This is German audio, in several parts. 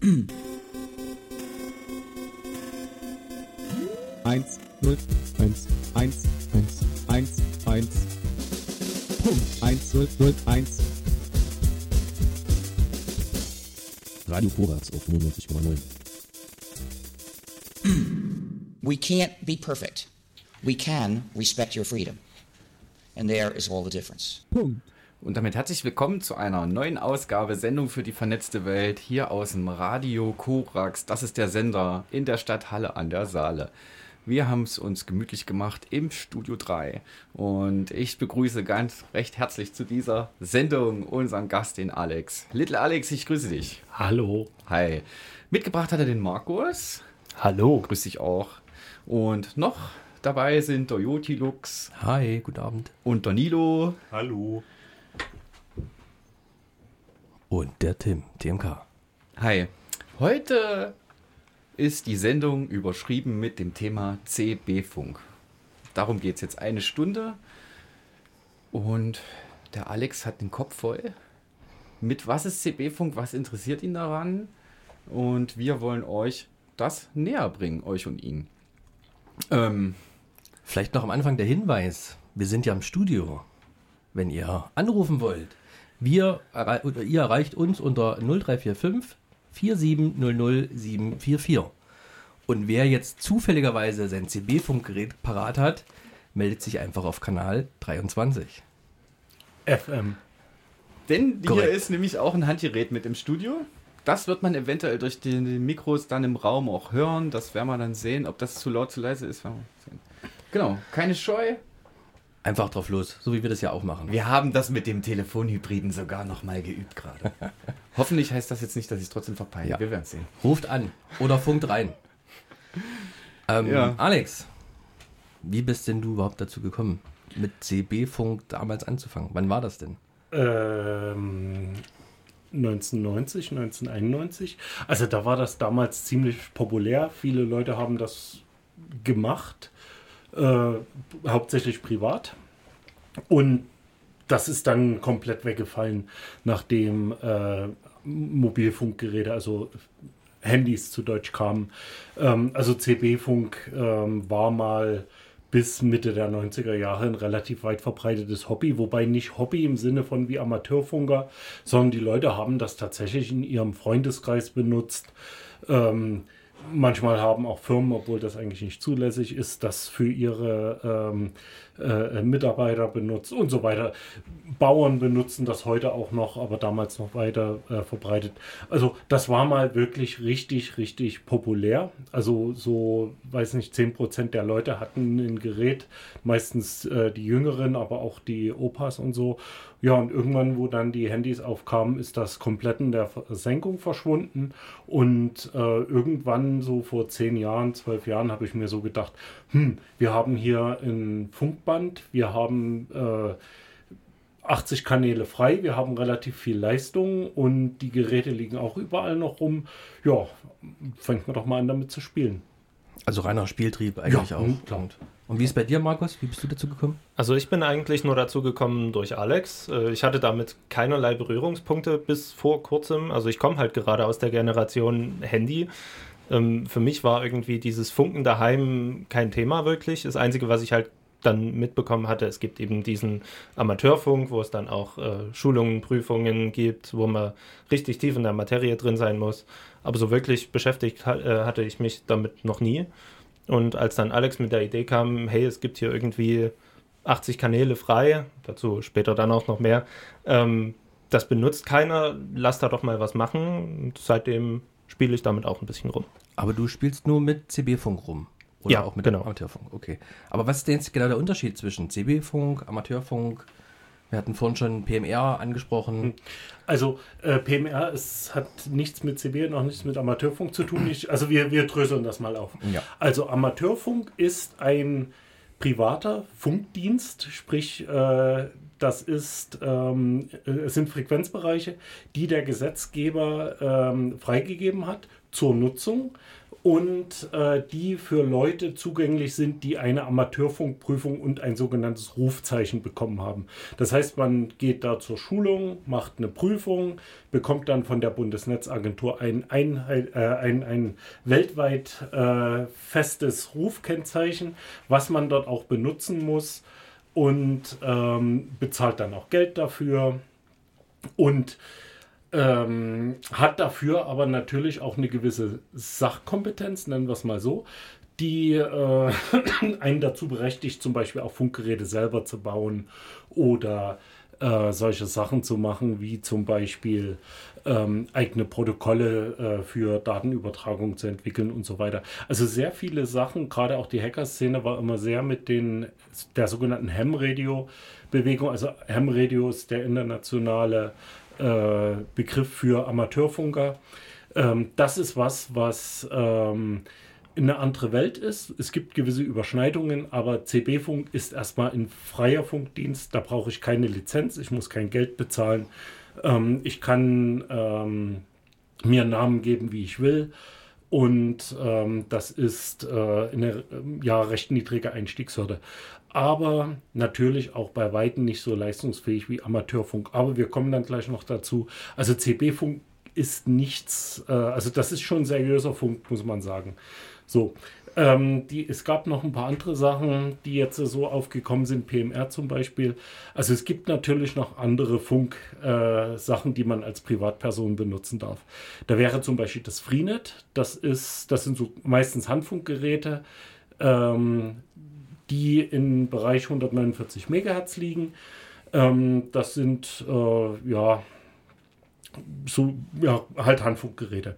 Eins, null, eins, eins, eins, eins, eins. Punkt. Eins, null, null, eins. Radio Korax auf 99,9. We can't be perfect. We can respect your freedom. And there is all the difference. Punkt. Und damit herzlich willkommen zu einer neuen Ausgabe Sendung für die vernetzte Welt hier aus dem Radio Korax. Das ist der Sender in der Stadt Halle an der Saale. Wir haben es uns gemütlich gemacht im Studio 3 und ich begrüße ganz recht herzlich zu dieser Sendung unseren Gast, den Alex. Little Alex, ich grüße dich. Hallo. Hi. Mitgebracht hat er den Markus. Hallo. Grüß dich auch. Und noch dabei sind der Jotilux Hi, guten Abend. und der Nilo. Hallo. Und der Tim, TMK. Hi. Heute ist die Sendung überschrieben mit dem Thema CB-Funk. Darum geht es jetzt eine Stunde. Und der Alex hat den Kopf voll. Mit was ist CB-Funk? Was interessiert ihn daran? Und wir wollen euch das näher bringen, euch und ihn. Ähm, Vielleicht noch am Anfang der Hinweis. Wir sind ja im Studio. Wenn ihr anrufen wollt, wir, ihr erreicht uns unter 0345 4700 744. Und wer jetzt zufälligerweise sein CB-Funkgerät parat hat, meldet sich einfach auf Kanal 23. FM. Denn hier Korrekt. ist nämlich auch ein Handgerät mit im Studio. Das wird man eventuell durch die die Mikros dann im Raum auch hören. Das werden wir dann sehen. Ob das zu laut, zu leise ist, werden wir sehen. Genau, keine Scheu. Einfach drauf los, so wie wir das ja auch machen. Wir haben das mit dem Telefonhybriden sogar nochmal geübt gerade. Hoffentlich heißt das jetzt nicht, dass ich es trotzdem verpeile. Ja. Wir werden es sehen. Ruft an oder funkt rein. Ähm, Ja. Alex, wie bist denn du überhaupt dazu gekommen, mit CB-Funk damals anzufangen? Wann war das denn? Ähm, 1990, 1991. Also da war das damals ziemlich populär. Viele Leute haben das gemacht, äh, hauptsächlich privat. Und das ist dann komplett weggefallen, nachdem äh, Mobilfunkgeräte, also Handys zu Deutsch kamen. Ähm, also CB-Funk ähm, war mal bis Mitte der 90er Jahre ein relativ weit verbreitetes Hobby, wobei nicht Hobby im Sinne von wie Amateurfunker, sondern die Leute haben das tatsächlich in ihrem Freundeskreis benutzt. Ähm, manchmal haben auch Firmen, obwohl das eigentlich nicht zulässig ist, das für ihre ähm, äh, Mitarbeiter benutzt und so weiter. Bauern benutzen das heute auch noch, aber damals noch weiter äh, verbreitet. Also das war mal wirklich richtig, richtig populär. Also so, weiß nicht, 10% der Leute hatten ein Gerät, meistens äh, die Jüngeren, aber auch die Opas und so. Ja, und irgendwann, wo dann die Handys aufkamen, ist das komplett in der Versenkung verschwunden. Und äh, irgendwann, so vor zehn Jahren, zwölf Jahren, habe ich mir so gedacht, hm, wir haben hier ein Funkband, wir haben äh, 80 Kanäle frei, wir haben relativ viel Leistung und die Geräte liegen auch überall noch rum. Ja, fängt man doch mal an, damit zu spielen. Also reiner Spieltrieb eigentlich Ja, auch. mhm, klar. Und, und wie ist bei dir, Markus? Wie bist du dazu gekommen? Also ich bin eigentlich nur dazu gekommen durch Alex. Äh, Ich hatte damit keinerlei Berührungspunkte bis vor kurzem. Also ich komme halt gerade aus der Generation Handy. Ähm, Für mich war irgendwie dieses Funken daheim kein Thema wirklich. Das Einzige, was ich halt dann mitbekommen hatte, es gibt eben diesen Amateurfunk, wo es dann auch äh, Schulungen, Prüfungen gibt, wo man richtig tief in der Materie drin sein muss. Aber so wirklich beschäftigt ha- äh, hatte ich mich damit noch nie. Und als dann Alex mit der Idee kam, hey, es gibt hier irgendwie 80 Kanäle frei, dazu später dann auch noch mehr, ähm, das benutzt keiner, lass da doch mal was machen. Und seitdem spiele ich damit auch ein bisschen rum. Aber du spielst nur mit CB-Funk rum. Oder Ja, auch mit genau. Amateurfunk. Okay. Aber was ist denn jetzt genau der Unterschied zwischen CB-Funk, Amateurfunk? Wir hatten vorhin schon PMR angesprochen. Also äh, PMR es hat nichts mit CB, noch nichts mit Amateurfunk zu tun. Ich, also wir, wir dröseln das mal auf. Ja. Also Amateurfunk ist ein privater Funkdienst, sprich äh, das ist, ähm, es sind Frequenzbereiche, die der Gesetzgeber ähm, freigegeben hat zur Nutzung und äh, die für Leute zugänglich sind, die eine Amateurfunkprüfung und ein sogenanntes Rufzeichen bekommen haben. Das heißt, man geht da zur Schulung, macht eine Prüfung, bekommt dann von der Bundesnetzagentur ein, Einheit, äh, ein, ein weltweit äh, festes Rufkennzeichen, was man dort auch benutzen muss und ähm, bezahlt dann auch Geld dafür und ähm, hat dafür aber natürlich auch eine gewisse Sachkompetenz, nennen wir es mal so, die äh, einen dazu berechtigt, zum Beispiel auch Funkgeräte selber zu bauen oder äh, solche Sachen zu machen, wie zum Beispiel ähm, eigene Protokolle äh, für Datenübertragung zu entwickeln und so weiter. Also sehr viele Sachen, gerade auch die Hacker-Szene war immer sehr mit den, der sogenannten Ham-Radio-Bewegung. Also Ham-Radio ist der internationale äh, Begriff für Amateurfunker. Ähm, das ist was, was ähm, eine andere Welt ist. Es gibt gewisse Überschneidungen, aber CB-Funk ist erstmal ein freier Funkdienst. Da brauche ich keine Lizenz, ich muss kein Geld bezahlen. Ähm, ich kann ähm, mir Namen geben, wie ich will. Und ähm, das ist äh, eine ja, recht niedrige Einstiegshürde. Aber natürlich auch bei Weitem nicht so leistungsfähig wie Amateurfunk. Aber wir kommen dann gleich noch dazu. Also CB-Funk ist nichts, äh, also das ist schon seriöser Funk, muss man sagen. So, ähm, die, es gab noch ein paar andere Sachen, die jetzt so aufgekommen sind, PMR zum Beispiel. Also es gibt natürlich noch andere Funk-Sachen, äh, die man als Privatperson benutzen darf. Da wäre zum Beispiel das Freenet. Das ist, das sind so meistens Handfunkgeräte, ähm, die im Bereich 149 Megahertz liegen. Ähm, das sind äh, ja so ja halt Handfunkgeräte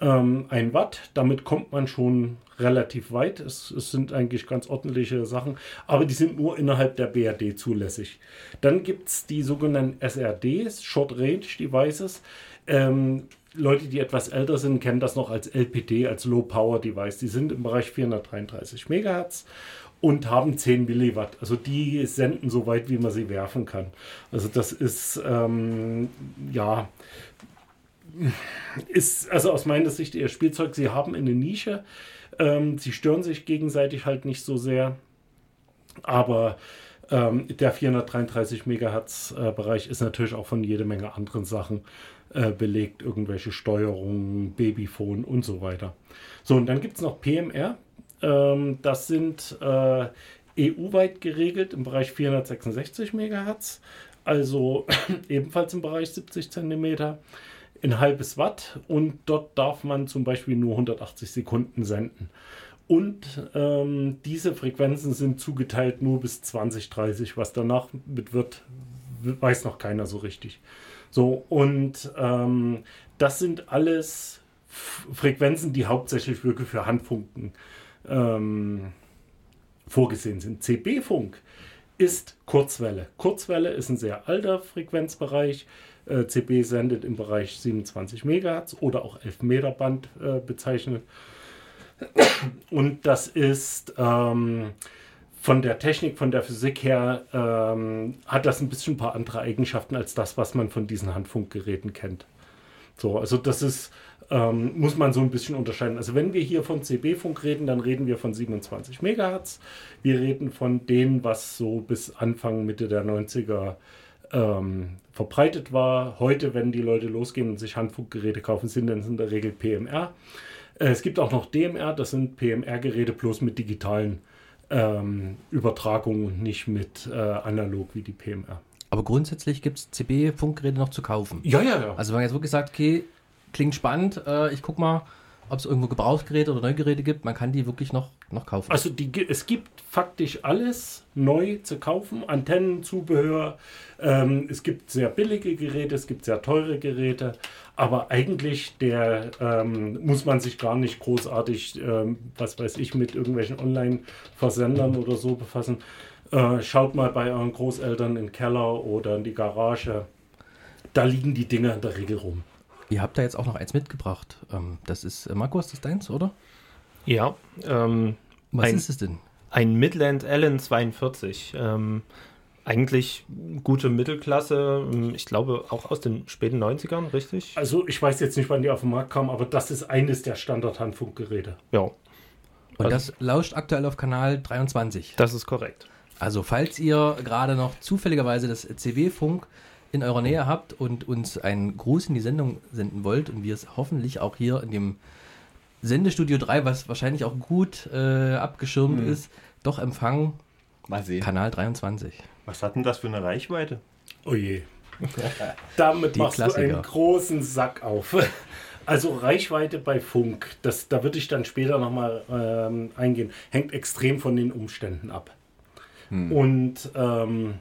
ähm, ein Watt. Damit kommt man schon relativ weit. Es, es, sind eigentlich ganz ordentliche Sachen, aber die sind nur innerhalb der BRD zulässig. Dann gibt es die sogenannten SRDs, Short Range Devices. Ähm, Leute, die etwas älter sind, kennen das noch als LPD, als Low Power Device. Die sind im Bereich 433 MHz und haben 10 Milliwatt. Also die senden so weit, wie man sie werfen kann. Also das ist ähm, ja ist also aus meiner Sicht ihr Spielzeug. Sie haben eine Nische. Ähm, sie stören sich gegenseitig halt nicht so sehr. Aber ähm, der 433 Megahertz äh, Bereich ist natürlich auch von jede Menge anderen Sachen äh, belegt. Irgendwelche Steuerungen, Babyphone und so weiter. So, und dann gibt es noch PMR. Ähm, das sind äh, EU-weit geregelt im Bereich 466 Megahertz. Also ebenfalls im Bereich 70 Zentimeter ein halbes Watt und dort darf man zum Beispiel nur 180 Sekunden senden. Und ähm, diese Frequenzen sind zugeteilt nur bis 2030. Was danach mit wird, weiß noch keiner so richtig. So, und ähm, das sind alles Frequenzen, die hauptsächlich wirklich für Handfunken ähm, vorgesehen sind. CB-Funk ist Kurzwelle. Kurzwelle ist ein sehr alter Frequenzbereich. Äh, CB sendet im Bereich 27 MHz oder auch 11 Meter Band äh, bezeichnet. Und das ist ähm, von der Technik, von der Physik her, ähm, hat das ein bisschen ein paar andere Eigenschaften als das, was man von diesen Handfunkgeräten kennt. So, also das ist, ähm, muss man so ein bisschen unterscheiden. Also wenn wir hier von CB-Funk reden, dann reden wir von 27 MHz. Wir reden von denen, was so bis Anfang, Mitte der 90er ähm, verbreitet war. Heute, wenn die Leute losgehen und sich Handfunkgeräte kaufen, sind dann in der Regel PMR. Äh, es gibt auch noch DMR, das sind PMR-Geräte bloß mit digitalen ähm, Übertragungen und nicht mit äh, analog wie die PMR. Aber grundsätzlich gibt es CB-Funkgeräte noch zu kaufen. Ja, ja, ja. Also wenn man jetzt wirklich sagt, okay, klingt spannend, äh, ich guck mal, ob es irgendwo Gebrauchsgeräte oder Neugeräte gibt. Man kann die wirklich noch, noch kaufen. Also die, es gibt faktisch alles neu zu kaufen. Antennen, Zubehör. Ähm, es gibt sehr billige Geräte, es gibt sehr teure Geräte. Aber eigentlich der ähm, muss man sich gar nicht großartig, ähm, was weiß ich, mit irgendwelchen Online-Versendern oder so befassen. Äh, schaut mal bei euren Großeltern in den Keller oder in die Garage. Da liegen die Dinger in der Regel rum. Ihr habt da jetzt auch noch eins mitgebracht. Ähm, das ist, äh, Markus, das ist deins, oder? Ja. Ähm, Was ein, ist es denn? Ein Midland Allen 42. Ähm, eigentlich gute Mittelklasse. ähm, Ich glaube auch aus den späten 90ern, richtig? Also ich weiß jetzt nicht, wann die auf den Markt kamen, aber das ist eines der Standard-Handfunkgeräte. Ja, Und das lauscht aktuell auf Kanal 23. das ist korrekt. Also falls ihr gerade noch zufälligerweise das CB-Funk in eurer Nähe habt und uns einen Gruß in die Sendung senden wollt und wir es hoffentlich auch hier in dem Sendestudio 3, was wahrscheinlich auch gut äh, abgeschirmt ist, doch empfangen, Mal sehen. Kanal 23. Was hat denn das für eine Reichweite? Oh je. Damit Die machst du Klassiker. einen großen Sack auf. Also Reichweite bei Funk, das, da würde ich dann später nochmal ähm, eingehen, hängt extrem von den Umständen ab. Und ähm,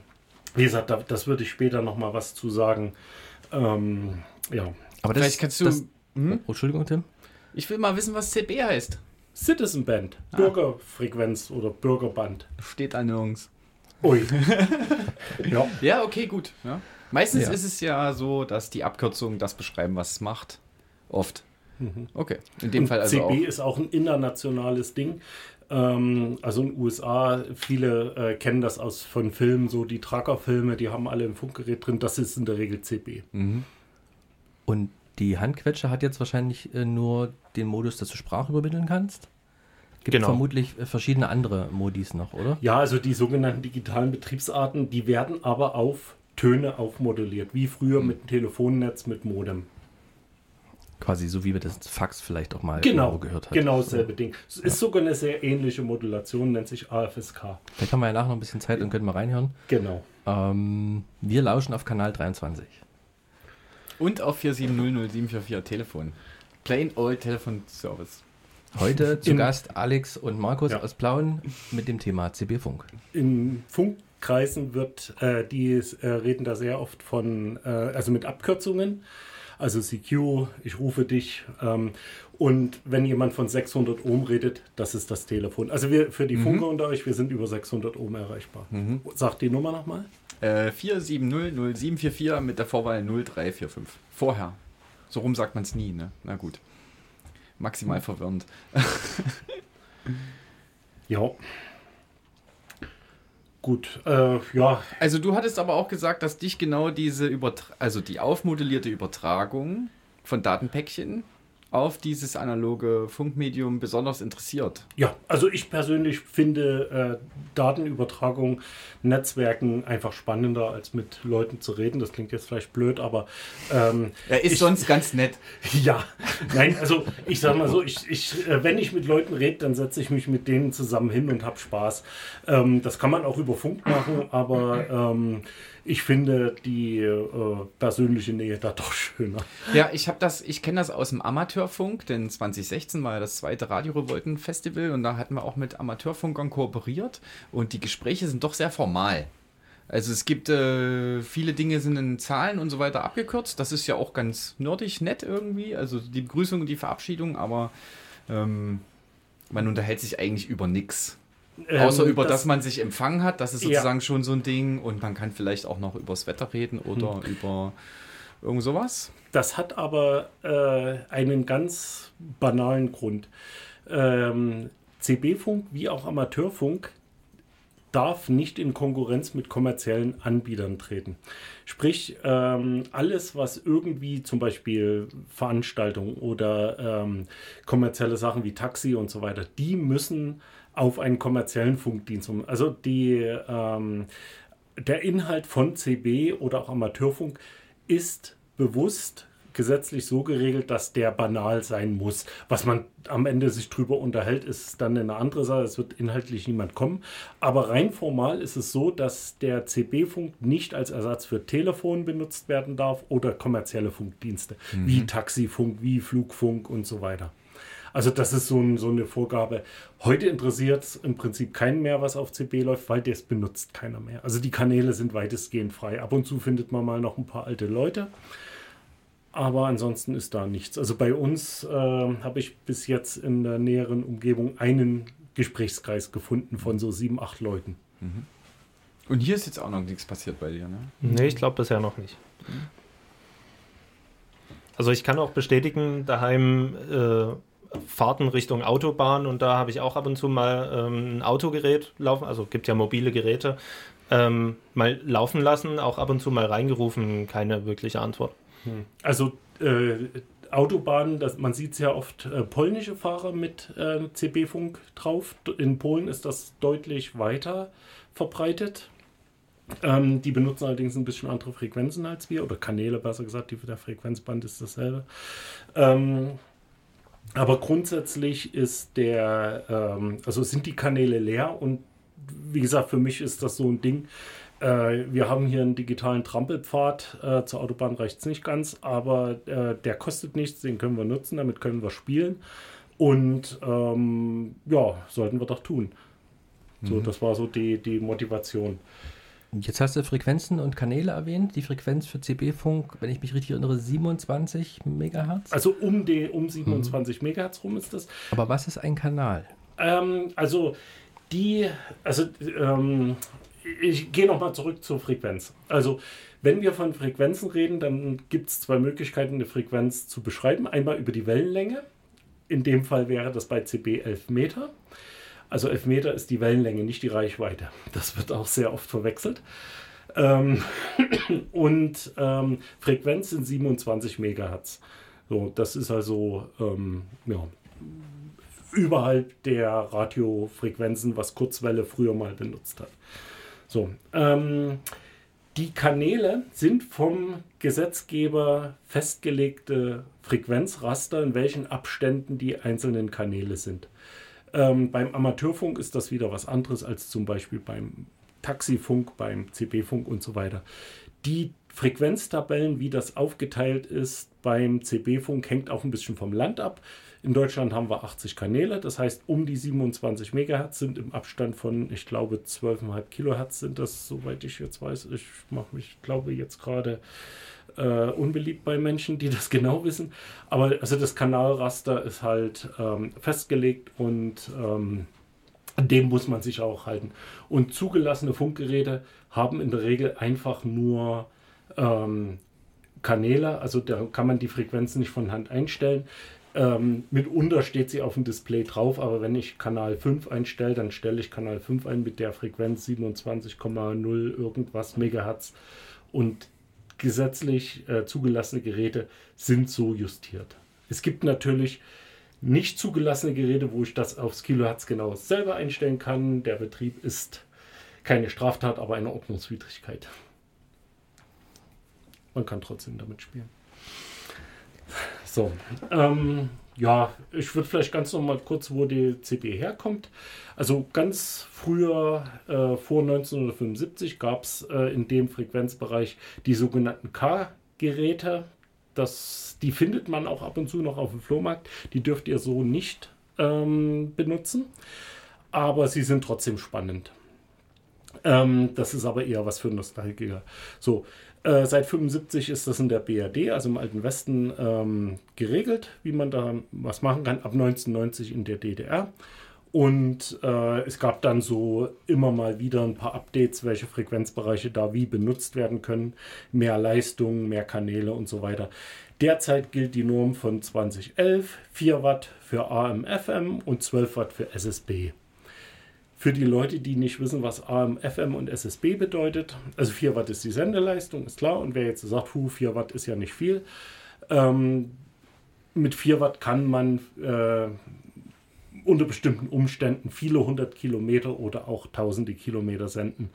wie gesagt, da, das würde ich später nochmal was zu sagen. Ähm, ja. Aber das, Vielleicht kannst du- Das, Hm? oh, Entschuldigung, Tim. Ich will mal wissen, was CB heißt. Citizen Band, Bürgerfrequenz oder Bürgerband. Steht da nirgends. Ui. ja. Ja, okay, gut. Ja. Meistens Ja. ist es ja so, dass die Abkürzungen das beschreiben, was es macht. Oft. Okay. In dem Und Fall also CB auch. ist auch ein internationales Ding. Ähm, also in den USA, viele äh, kennen das aus von Filmen, so die Trucker-Filme, die haben alle ein Funkgerät drin, das ist in der Regel CB. Und die Handquetsche hat jetzt wahrscheinlich äh, nur den Modus, dass du Sprache übermitteln kannst. Gibt Genau. vermutlich äh, verschiedene andere Modis noch, oder? Ja, also die sogenannten digitalen Betriebsarten, die werden aber auf Töne aufmoduliert, wie früher mit dem Telefonnetz mit Modem. Quasi so wie wir das Fax vielleicht auch mal Genau, gehört haben. genau dasselbe Ding. Es ist sogar eine sehr ähnliche Modulation, nennt sich AFSK. Vielleicht haben wir ja nachher noch ein bisschen Zeit und können mal reinhören. Genau. Ähm, wir lauschen auf Kanal 23. Und auf 4700744 Telefon. Plain Old Telephone Service. Heute zu Im- Gast Alex und Markus Ja. aus Plauen mit dem Thema CB-Funk. In Funkkreisen wird, äh, die äh, reden da sehr oft von, äh, also mit Abkürzungen. Also CQ, ich rufe dich. Ähm, und wenn jemand von 600 Ohm redet, das ist das Telefon. Also wir für die Funker unter euch, wir sind über 600 Ohm erreichbar. Sagt die Nummer nochmal? Äh, 4700744 mit der Vorwahl 0345. Vorher. So rum sagt man es nie, ne? Na gut. Maximal verwirrend. Ja. Gut, äh, ja, Also du hattest aber auch gesagt, dass dich genau diese Übertra also die aufmodellierte Übertragung von Datenpäckchen auf dieses analoge Funkmedium besonders interessiert. Ja, also ich persönlich finde äh, Datenübertragung, Netzwerken einfach spannender, als mit Leuten zu reden. Das klingt jetzt vielleicht blöd, aber ähm, Er ist ich, sonst ganz nett. ja, nein, also ich sag mal so, ich, ich, äh, wenn ich mit Leuten rede, dann setze ich mich mit denen zusammen hin und habe Spaß. Ähm, das kann man auch über Funk machen, aber ähm, ich finde die äh, persönliche Nähe da doch schöner. Ja, ich habe das, ich kenne das aus dem Amateurfunk, denn 2016 war ja das zweite Radio Revolten Festival und da hatten wir auch mit Amateurfunkern kooperiert und die Gespräche sind doch sehr formal. Also es gibt äh, viele Dinge sind in Zahlen und so weiter abgekürzt. Das ist ja auch ganz nerdig nett irgendwie. Also die Begrüßung und die Verabschiedung, aber ähm, man unterhält sich eigentlich über nichts. Außer Ähm, über das, man sich empfangen hat, das ist Ja. sozusagen schon so ein Ding und man kann vielleicht auch noch übers Wetter reden oder über irgend sowas. Das hat aber äh, einen ganz banalen Grund. Ähm, CB-Funk wie auch Amateurfunk darf nicht in Konkurrenz mit kommerziellen Anbietern treten. Sprich, ähm, alles, was irgendwie zum Beispiel Veranstaltungen oder ähm, kommerzielle Sachen wie Taxi und so weiter, die müssen auf einen kommerziellen Funkdienst um. Also die, ähm, der Inhalt von CB oder auch Amateurfunk ist bewusst gesetzlich so geregelt, dass der banal sein muss. Was man am Ende sich drüber unterhält, ist dann eine andere Sache. Es wird inhaltlich niemand kommen. Aber rein formal ist es so, dass der CB-Funk nicht als Ersatz für Telefon benutzt werden darf oder kommerzielle Funkdienste, wie Taxifunk, wie Flugfunk und so weiter. Also das ist so, ein, so eine Vorgabe. Heute interessiert es im Prinzip keinen mehr, was auf CB läuft, weil das benutzt keiner mehr. Also die Kanäle sind weitestgehend frei. Ab und zu findet man mal noch ein paar alte Leute. Aber ansonsten ist da nichts. Also bei uns äh, habe ich bis jetzt in der näheren Umgebung einen Gesprächskreis gefunden von so sieben, acht Leuten. Und hier ist jetzt auch noch nichts passiert bei dir, ne? Nee, ich glaube bisher noch nicht. Also ich kann auch bestätigen, daheim äh, Fahrten Richtung Autobahn und da habe ich auch ab und zu mal ähm, ein Autogerät laufen. Also gibt ja mobile Geräte. Ähm, mal laufen lassen, auch ab und zu mal reingerufen, keine wirkliche Antwort. Also äh, Autobahnen, man sieht sehr oft äh, polnische Fahrer mit äh, CB-Funk drauf. In Polen ist das deutlich weiter verbreitet. Ähm, die benutzen allerdings ein bisschen andere Frequenzen als wir, oder Kanäle besser gesagt, die, der Frequenzband ist dasselbe. Ähm, aber grundsätzlich ist der, ähm, also sind die Kanäle leer und wie gesagt, für mich ist das so ein Ding. Äh, wir haben hier einen digitalen Trampelpfad. Äh, zur Autobahn reicht es nicht ganz, aber äh, der kostet nichts, den können wir nutzen, damit können wir spielen. Und ähm, ja, sollten wir doch tun. So, das war so die, die Motivation. Jetzt hast du Frequenzen und Kanäle erwähnt. Die Frequenz für CB-Funk, wenn ich mich richtig erinnere, 27 Megahertz. Also um, die, um 27 Megahertz rum ist das. Aber was ist ein Kanal? Ähm, also die, also ähm, ich gehe nochmal zurück zur Frequenz. Also wenn wir von Frequenzen reden, dann gibt es zwei Möglichkeiten, eine Frequenz zu beschreiben. Einmal über die Wellenlänge. In dem Fall wäre das bei CB 11 Meter. Also 11 Meter ist die Wellenlänge, nicht die Reichweite. Das wird auch sehr oft verwechselt. Ähm, und ähm, Frequenz sind 27 Megahertz. So, das ist also ähm, ja, überhalb der Radiofrequenzen, was Kurzwelle früher mal benutzt hat. So, ähm, die Kanäle sind vom Gesetzgeber festgelegte Frequenzraster, in welchen Abständen die einzelnen Kanäle sind. Ähm, beim Amateurfunk ist das wieder was anderes als zum Beispiel beim Taxifunk, beim CB-Funk und so weiter. Die Frequenztabellen, wie das aufgeteilt ist beim CB-Funk, hängt auch ein bisschen vom Land ab. In Deutschland haben wir 80 Kanäle, das heißt um die 27 Megahertz sind im Abstand von, ich glaube, 12,5 Kilohertz sind das, soweit ich jetzt weiß. Ich mache mich, glaube jetzt gerade äh, unbeliebt bei Menschen, die das genau wissen. Aber also das Kanalraster ist halt ähm, festgelegt und ähm, dem muss man sich auch halten. Und zugelassene Funkgeräte haben in der Regel einfach nur ähm, Kanäle, also da kann man die Frequenzen nicht von Hand einstellen. Ähm, mitunter steht sie auf dem Display drauf, aber wenn ich Kanal 5 einstelle, dann stelle ich Kanal 5 ein mit der Frequenz 27,0 irgendwas Megahertz und gesetzlich äh, zugelassene Geräte sind so justiert. Es gibt natürlich nicht zugelassene Geräte, wo ich das aufs Kilohertz genau selber einstellen kann. Der Betrieb ist keine Straftat, aber eine Ordnungswidrigkeit. Man kann trotzdem damit spielen. So, ähm, ja, ich würde vielleicht ganz noch mal kurz, wo die CB herkommt. Also ganz früher, äh, vor 1975, gab es äh, in dem Frequenzbereich die sogenannten K-Geräte. Die findet man auch ab und zu noch auf dem Flohmarkt. Die dürft ihr so nicht ähm, benutzen, aber sie sind trotzdem spannend. Ähm, das ist aber eher was für Nostalgiker. So, äh, seit 75 ist das in der BRD, also im Alten Westen, ähm, geregelt, wie man da was machen kann. Ab 1990 in der DDR. Und äh, es gab dann so immer mal wieder ein paar Updates, welche Frequenzbereiche da wie benutzt werden können. Mehr Leistung, mehr Kanäle und so weiter. Derzeit gilt die Norm von 2011, 4 Watt für AM-FM und 12 Watt für SSB. Für die Leute, die nicht wissen, was AM, FM und SSB bedeutet, also 4 Watt ist die Sendeleistung, ist klar. Und wer jetzt sagt, hu, 4 Watt ist ja nicht viel. Ähm, mit 4 Watt kann man äh, unter bestimmten Umständen viele hundert Kilometer oder auch tausende Kilometer senden.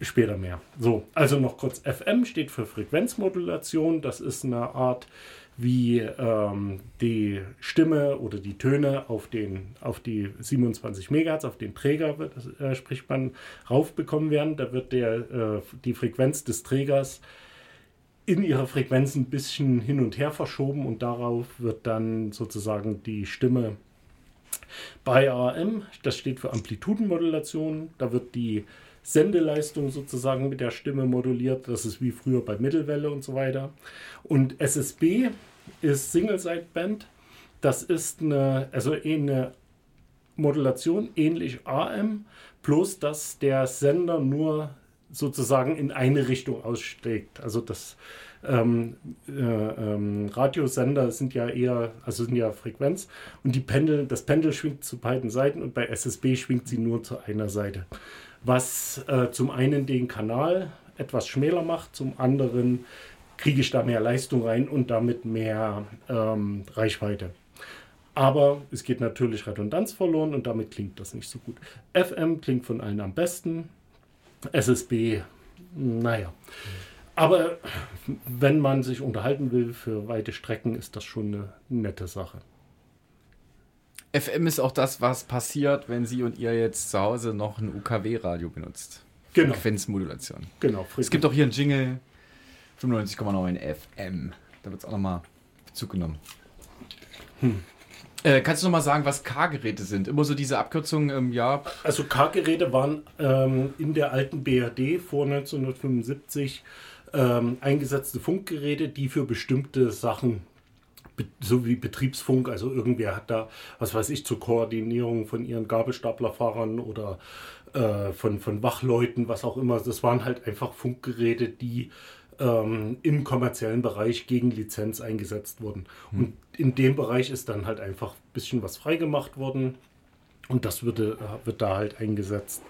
Später mehr. So, also noch kurz. FM steht für Frequenzmodulation. Das ist eine Art, wie ähm, die Stimme oder die Töne auf, den, auf die 27 Megahertz, auf den Träger, wird, äh, spricht man, raufbekommen werden. Da wird der, äh, die Frequenz des Trägers in ihrer Frequenz ein bisschen hin und her verschoben und darauf wird dann sozusagen die Stimme bei AM, das steht für Amplitudenmodulation, da wird die Sendeleistung sozusagen mit der Stimme moduliert. Das ist wie früher bei Mittelwelle und so weiter. Und SSB ist Single-Side-Band. Das ist eine, also eine Modulation ähnlich AM, bloß dass der Sender nur sozusagen in eine Richtung aussteckt. Also das ähm, äh, ähm, Radiosender sind ja eher, also sind ja Frequenz und die Pendel, das Pendel schwingt zu beiden Seiten und bei SSB schwingt sie nur zu einer Seite. Was äh, zum einen den Kanal etwas schmäler macht, zum anderen kriege ich da mehr Leistung rein und damit mehr ähm, Reichweite. Aber es geht natürlich Redundanz verloren und damit klingt das nicht so gut. FM klingt von allen am besten. SSB, naja. Aber wenn man sich unterhalten will für weite Strecken, ist das schon eine nette Sache. FM ist auch das, was passiert, wenn Sie und ihr jetzt zu Hause noch ein UKW-Radio benutzt. Genau. Frequenzmodulation. Genau. Es gibt auch hier einen Jingle 95,9 FM. Da wird es auch nochmal Bezug genommen. Äh, kannst du nochmal sagen, was K-Geräte sind? Immer so diese Abkürzung, ähm, ja. Also K-Geräte waren ähm, in der alten BRD vor 1975 ähm, eingesetzte Funkgeräte, die für bestimmte Sachen, so wie Betriebsfunk, also irgendwer hat da, was weiß ich, zur Koordinierung von ihren Gabelstaplerfahrern oder äh, von, von Wachleuten, was auch immer, das waren halt einfach Funkgeräte, die ähm, im kommerziellen Bereich gegen Lizenz eingesetzt wurden. Und in dem Bereich ist dann halt einfach ein bisschen was freigemacht worden. Und das würde, äh, wird da halt eingesetzt.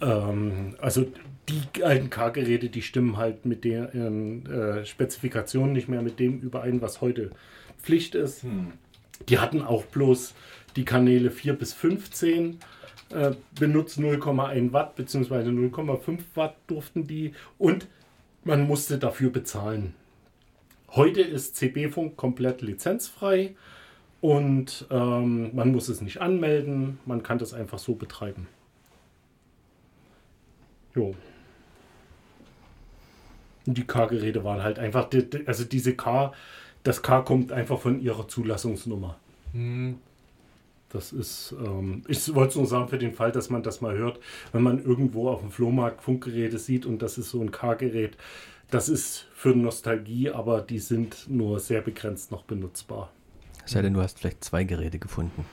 Ähm, also die alten K-Geräte, die stimmen halt mit den äh, Spezifikationen nicht mehr mit dem überein, was heute Pflicht ist. Die hatten auch bloß die Kanäle 4 bis 15 äh, benutzt 0,1 Watt bzw. 0,5 Watt durften die und man musste dafür bezahlen. Heute ist CB-Funk komplett lizenzfrei und ähm, man muss es nicht anmelden, man kann das einfach so betreiben. Jo. Und die K-Geräte waren halt einfach, also diese K, das K kommt einfach von ihrer Zulassungsnummer. Das ist, ähm, ich wollte es nur sagen für den Fall, dass man das mal hört, wenn man irgendwo auf dem Flohmarkt Funkgeräte sieht und das ist so ein K-Gerät. Das ist für Nostalgie, aber die sind nur sehr begrenzt noch benutzbar. Es sei denn, du hast vielleicht zwei Geräte gefunden.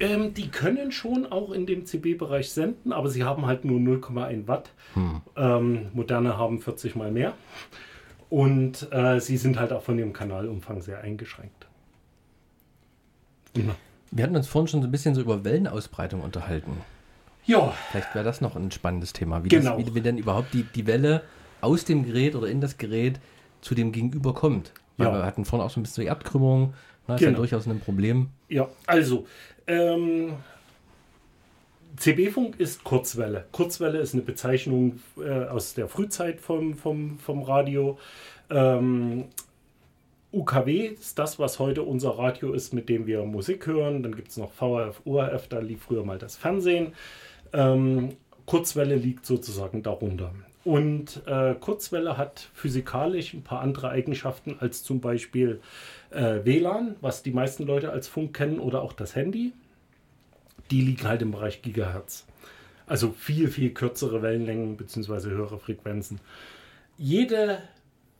Ähm, die können schon auch in dem CB-Bereich senden, aber sie haben halt nur 0,1 Watt. Ähm, moderne haben 40 mal mehr. Und äh, sie sind halt auch von dem Kanalumfang sehr eingeschränkt. Wir hatten uns vorhin schon so ein bisschen so über Wellenausbreitung unterhalten. Ja, Vielleicht wäre das noch ein spannendes Thema. Wie, Genau. das, wie, wie denn überhaupt die, die Welle aus dem Gerät oder in das Gerät zu dem Gegenüber kommt. Weil Ja. Wir hatten vorhin auch so ein bisschen die Erdkrümmung. Das ist ja Genau. durchaus ein Problem. Ja, also, ähm, CB-Funk ist Kurzwelle. Kurzwelle ist eine Bezeichnung äh, aus der Frühzeit vom, vom, vom Radio. Ähm, UKW ist das, was heute unser Radio ist, mit dem wir Musik hören. Dann gibt es noch VRF, ORF, da lief früher mal das Fernsehen. Ähm, Kurzwelle liegt sozusagen darunter. Und äh, Kurzwelle hat physikalisch ein paar andere Eigenschaften als zum Beispiel äh, WLAN, was die meisten Leute als Funk kennen, oder auch das Handy. Die liegen halt im Bereich Gigahertz. Also viel, viel kürzere Wellenlängen bzw. höhere Frequenzen. Jede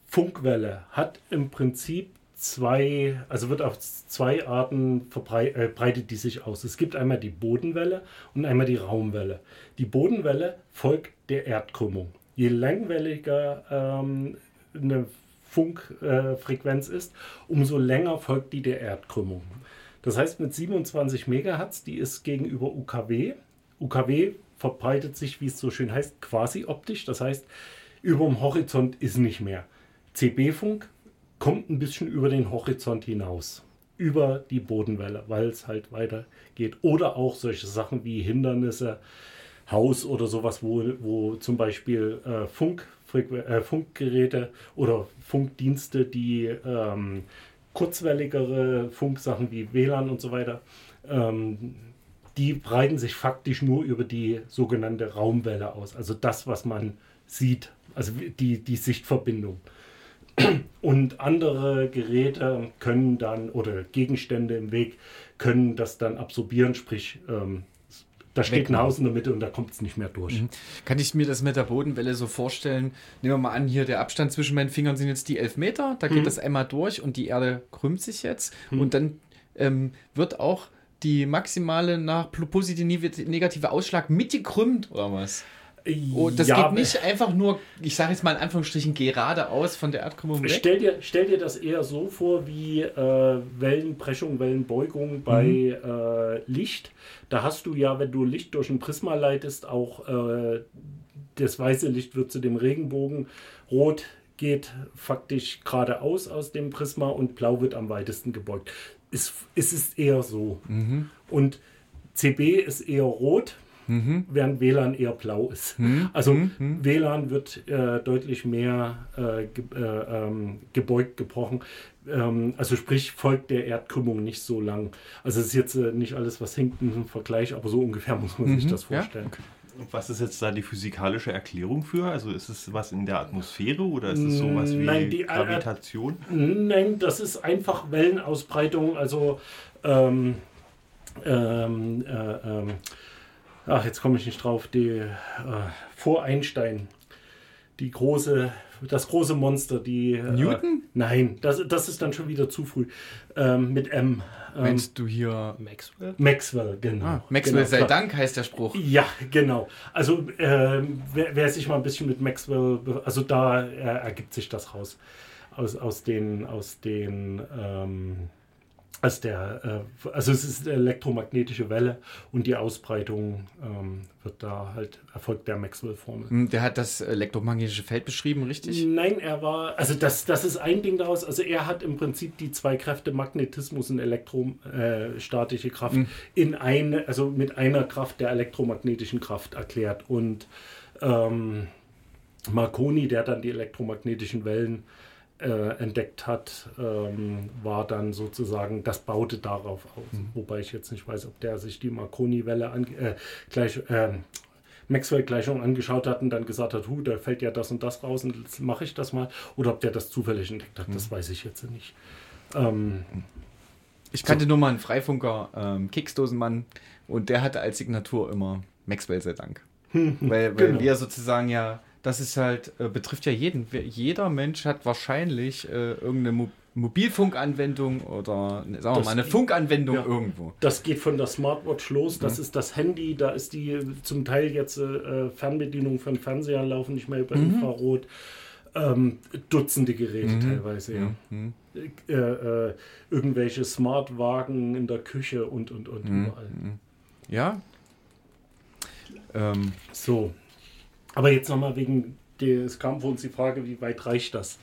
Funkwelle hat im Prinzip zwei, also wird auf zwei Arten verbrei- äh, breitet die sich aus. Es gibt einmal die Bodenwelle und einmal die Raumwelle. Die Bodenwelle folgt der Erdkrümmung. Je langwelliger ähm, eine Funkfrequenz äh, ist, umso länger folgt die der Erdkrümmung. Das heißt, mit 27 Megahertz, die ist gegenüber UKW. UKW verbreitet sich, wie es so schön heißt, quasi optisch. Das heißt, über dem Horizont ist nicht mehr. CB-Funk kommt ein bisschen über den Horizont hinaus. Über die Bodenwelle, weil es halt weitergeht. Oder auch solche Sachen wie Hindernisse, Haus oder sowas, wo, wo zum Beispiel äh, Funk, äh, Funkgeräte oder Funkdienste, die ähm, kurzwelligere Funksachen wie WLAN und so weiter, ähm, die breiten sich faktisch nur über die sogenannte Raumwelle aus. Also das, was man sieht, also die, die Sichtverbindung. Und andere Geräte können dann, oder Gegenstände im Weg, können das dann absorbieren, sprich, ähm, da steht ein Haus in der Mitte und da kommt es nicht mehr durch. Kann ich mir das mit der Bodenwelle so vorstellen? Nehmen wir mal an, hier der Abstand zwischen meinen Fingern sind jetzt die 11 Meter. Da geht das einmal durch und die Erde krümmt sich jetzt. Und dann ähm, wird auch die maximale nach positive negative Ausschlag mitgekrümmt oder was? Oh, das Ja, geht nicht einfach nur, ich sage jetzt mal in Anführungsstrichen, geradeaus von der Erdkrümmung weg. Stell dir, stell dir das eher so vor wie äh, Wellenbrechung, Wellenbeugung bei äh, Licht. Da hast du ja, wenn du Licht durch ein Prisma leitest, auch äh, das weiße Licht wird zu dem Regenbogen. Rot geht faktisch geradeaus aus dem Prisma und blau wird am weitesten gebeugt. Es, es ist eher so. Und CB ist eher rot, während WLAN eher blau ist. Also WLAN wird äh, deutlich mehr äh, ge äh, ähm, gebeugt, gebrochen. Ähm, also sprich, folgt der Erdkrümmung nicht so lang. Also es ist jetzt äh, nicht alles, was hinkt im Vergleich, aber so ungefähr muss man sich das ja, vorstellen. Und was ist jetzt da die physikalische Erklärung für? Also ist es was in der Atmosphäre oder ist es sowas wie Nein, die- äh, Gravitation? Nein, das ist einfach Wellenausbreitung. Also ähm, ähm, äh, ähm, ach, jetzt komme ich nicht drauf. Die äh, vor Einstein, die große, das große Monster, die äh, Newton? Nein, das, das ist dann schon wieder zu früh. Ähm, mit M. Ähm, Meinst du hier. Maxwell? Maxwell, genau. Ah, Maxwell genau, sei klar. Dank heißt der Spruch. Ja, genau. Also ähm, wer, wer sich mal ein bisschen mit Maxwell, also da äh, ergibt sich das raus aus, aus den aus den ähm, aus der äh, also es ist eine elektromagnetische Welle und die Ausbreitung ähm, wird da halt erfolgt der Maxwell-Formel. Hm, Der hat das elektromagnetische Feld beschrieben, richtig? Nein, er war, also das, das ist ein Ding daraus. Also er hat im Prinzip die zwei Kräfte Magnetismus und elektrostatische Kraft in eine, also mit einer Kraft der elektromagnetischen Kraft erklärt. Und ähm, Marconi, der dann die elektromagnetischen Wellen äh, entdeckt hat, ähm, war dann sozusagen, das baute darauf aus. Wobei ich jetzt nicht weiß, ob der sich die Marconi-Welle äh, gleich, ähm, Maxwell-Gleichung angeschaut hat und dann gesagt hat, hu, da fällt ja das und das raus und jetzt mache ich das mal. Oder ob der das zufällig entdeckt hat, das weiß ich jetzt nicht. Ähm, Ich kannte nur mal einen Freifunker, ähm, Keksdosenmann, und der hatte als Signatur immer Maxwell sei Dank. weil weil Genau. wir sozusagen ja, das ist halt, äh, betrifft ja jeden. Jeder Mensch hat wahrscheinlich äh, irgendeine Mo Mobilfunkanwendung oder ne, sagen wir Das- mal eine Funkanwendung ja. irgendwo. Das geht von der Smartwatch los, das ist das Handy, da ist die zum Teil jetzt äh, Fernbedienung von Fernseher laufen nicht mehr über Infrarot. Ähm, Dutzende Geräte teilweise, ja. Äh, äh, irgendwelche Smartwagen in der Küche und und und überall. Ja. Ähm, So. Aber jetzt nochmal wegen des kam vor uns die Frage, wie weit reicht das?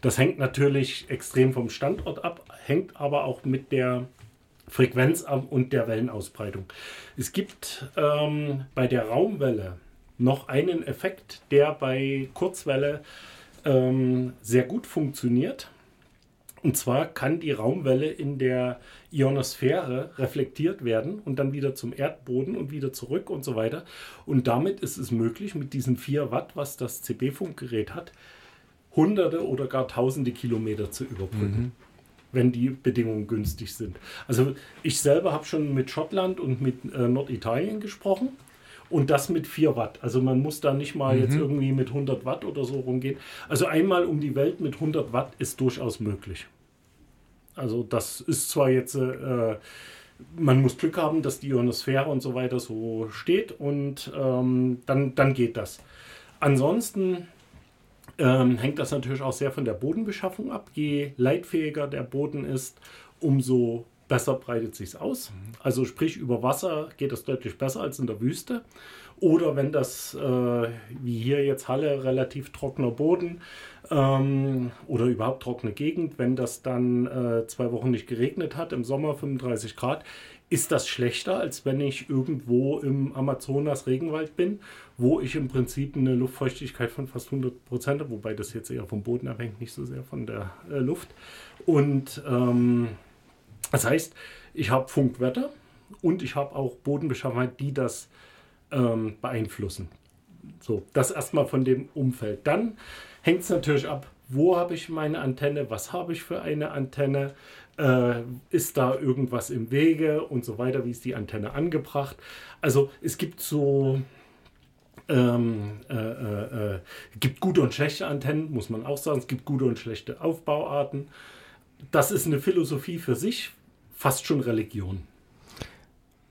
Das hängt natürlich extrem vom Standort ab, hängt aber auch mit der Frequenz ab und der Wellenausbreitung. Es gibt ähm, bei der Raumwelle noch einen Effekt, der bei Kurzwelle ähm, sehr gut funktioniert. Und zwar kann die Raumwelle in der Ionosphäre reflektiert werden und dann wieder zum Erdboden und wieder zurück und so weiter. Und damit ist es möglich, mit diesen 4 Watt, was das CB-Funkgerät hat, hunderte oder gar tausende Kilometer zu überbrücken, wenn die Bedingungen günstig sind. Also ich selber habe schon mit Schottland und mit äh, Norditalien gesprochen. Und das mit 4 Watt. Also man muss da nicht mal jetzt irgendwie mit 100 Watt oder so rumgehen. Also einmal um die Welt mit 100 Watt ist durchaus möglich. Also das ist zwar jetzt, äh, man muss Glück haben, dass die Ionosphäre und so weiter so steht und ähm, dann, dann geht das. Ansonsten ähm, hängt das natürlich auch sehr von der Bodenbeschaffung ab. Je leitfähiger der Boden ist, umso besser breitet sich aus. Also sprich, über Wasser geht es deutlich besser als in der Wüste. Oder wenn das, äh, wie hier jetzt Halle, relativ trockener Boden ähm, oder überhaupt trockene Gegend, wenn das dann äh, zwei Wochen nicht geregnet hat, im Sommer 35 Grad, ist das schlechter, als wenn ich irgendwo im Amazonas Regenwald bin, wo ich im Prinzip eine Luftfeuchtigkeit von fast 100 Prozent habe, wobei das jetzt eher vom Boden abhängt, nicht so sehr von der äh, Luft. Und ähm, das heißt, ich habe Funkwetter und ich habe auch Bodenbeschaffenheit, die das ähm, beeinflussen. So, das erstmal von dem Umfeld. Dann hängt es natürlich ab, wo habe ich meine Antenne, was habe ich für eine Antenne, äh, ist da irgendwas im Wege und so weiter, wie ist die Antenne angebracht. Also es gibt so, ähm, äh, äh, äh, gibt gute und schlechte Antennen, muss man auch sagen. Es gibt gute und schlechte Aufbauarten. Das ist eine Philosophie für sich, fast schon Religion.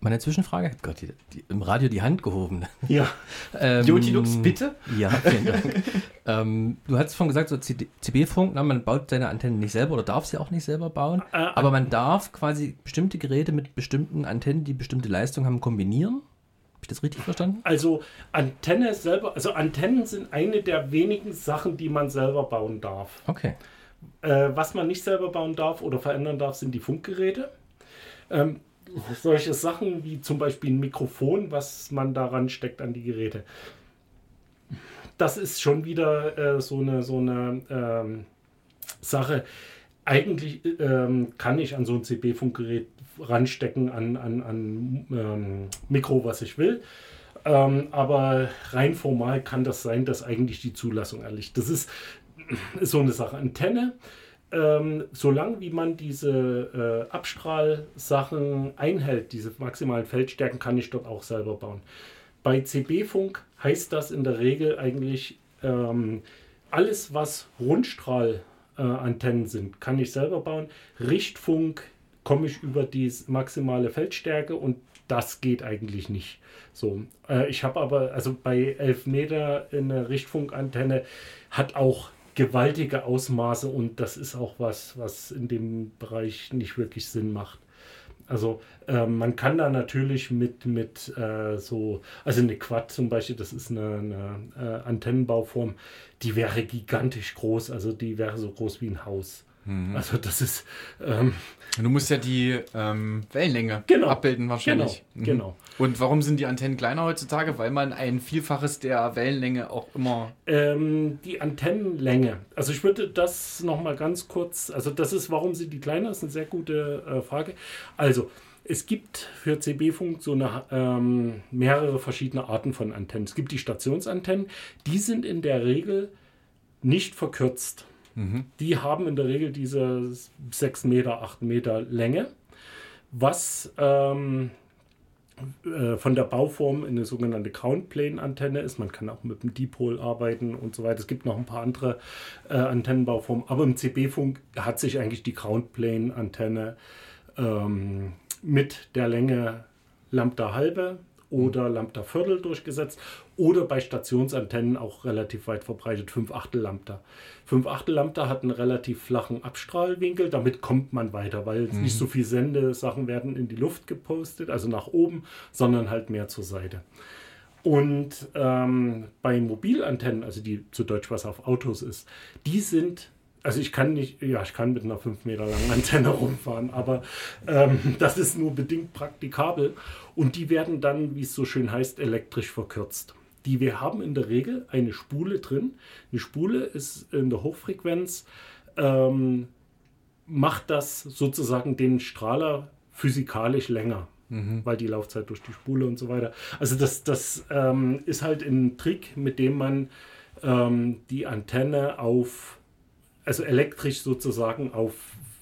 Meine Zwischenfrage, Gott, die, die, im Radio die Hand gehoben. Ja. Ähm, Jotilux, bitte? Ja, vielen Dank. ähm, du hast vorhin gesagt, so CB-Funk, man baut seine Antennen nicht selber oder darf sie auch nicht selber bauen, Äh, aber man darf quasi bestimmte Geräte mit bestimmten Antennen, die bestimmte Leistung haben, kombinieren. Habe ich das richtig verstanden? Also Antenne selber, also Antennen sind eine der wenigen Sachen, die man selber bauen darf. Okay. Äh, was man nicht selber bauen darf oder verändern darf, sind die Funkgeräte. Ähm, solche Sachen wie zum Beispiel ein Mikrofon, was man daran steckt an die Geräte. Das ist schon wieder äh, so eine, so eine ähm, Sache. Eigentlich ähm, kann ich an so ein CB-Funkgerät ranstecken, an, an, an ähm, Mikro, was ich will. Ähm, aber rein formal kann das sein, dass eigentlich die Zulassung erliegt. Das ist, ist so eine Sache. Antenne, ähm, solange wie man diese äh, Abstrahlsachen einhält, diese maximalen Feldstärken, kann ich dort auch selber bauen. Bei CB-Funk heißt das in der Regel eigentlich ähm, alles, was Rundstrahlantennen sind, kann ich selber bauen. Richtfunk komme ich über die maximale Feldstärke und das geht eigentlich nicht. So, äh, ich habe aber, also bei 11 Meter eine Richtfunkantenne hat auch gewaltige Ausmaße und das ist auch was, was in dem Bereich nicht wirklich Sinn macht. Also äh, man kann da natürlich mit, mit äh, so, also eine Quad zum Beispiel, das ist eine, eine äh, Antennenbauform, die wäre gigantisch groß, also die wäre so groß wie ein Haus. Also das ist, ähm, Du musst ja die ähm, Wellenlänge Genau. abbilden wahrscheinlich. Genau, genau. Und warum sind die Antennen kleiner heutzutage? Weil man ein Vielfaches der Wellenlänge auch immer... Ähm, die Antennenlänge. Also ich würde das nochmal ganz kurz, also das ist, warum sind die kleiner, das ist eine sehr gute äh, Frage. Also es gibt für CB-Funk so eine, ähm, mehrere verschiedene Arten von Antennen. Es gibt die Stationsantennen, die sind in der Regel nicht verkürzt. Die haben in der Regel diese 6 Meter, 8 Meter Länge, was ähm, äh, von der Bauform eine sogenannte Ground-Plane-Antenne ist. Man kann auch mit dem Dipol arbeiten und so weiter. Es gibt noch ein paar andere äh, Antennenbauformen, aber im CB-Funk hat sich eigentlich die Ground-Plane-Antenne ähm, mit der Länge Lambda halbe oder Lambda Viertel durchgesetzt oder bei Stationsantennen auch relativ weit verbreitet 5 Achtel Lambda. 5 Achtel Lambda hat einen relativ flachen Abstrahlwinkel, damit kommt man weiter, weil nicht so viel Sendesachen werden in die Luft gepostet, also nach oben, sondern halt mehr zur Seite. Und ähm, bei Mobilantennen, also die zu Deutsch was auf Autos ist, die sind, also ich kann nicht, ja, ich kann mit einer 5 Meter langen Antenne rumfahren, aber ähm, das ist nur bedingt praktikabel. Und die werden dann, wie es so schön heißt, elektrisch verkürzt. Die wir haben in der Regel eine Spule drin. Eine Spule ist in der Hochfrequenz, ähm, macht das sozusagen den Strahler physikalisch länger weil die Laufzeit durch die Spule und so weiter. Also das, das ähm, ist halt ein Trick, mit dem man ähm, die Antenne auf, also elektrisch sozusagen auf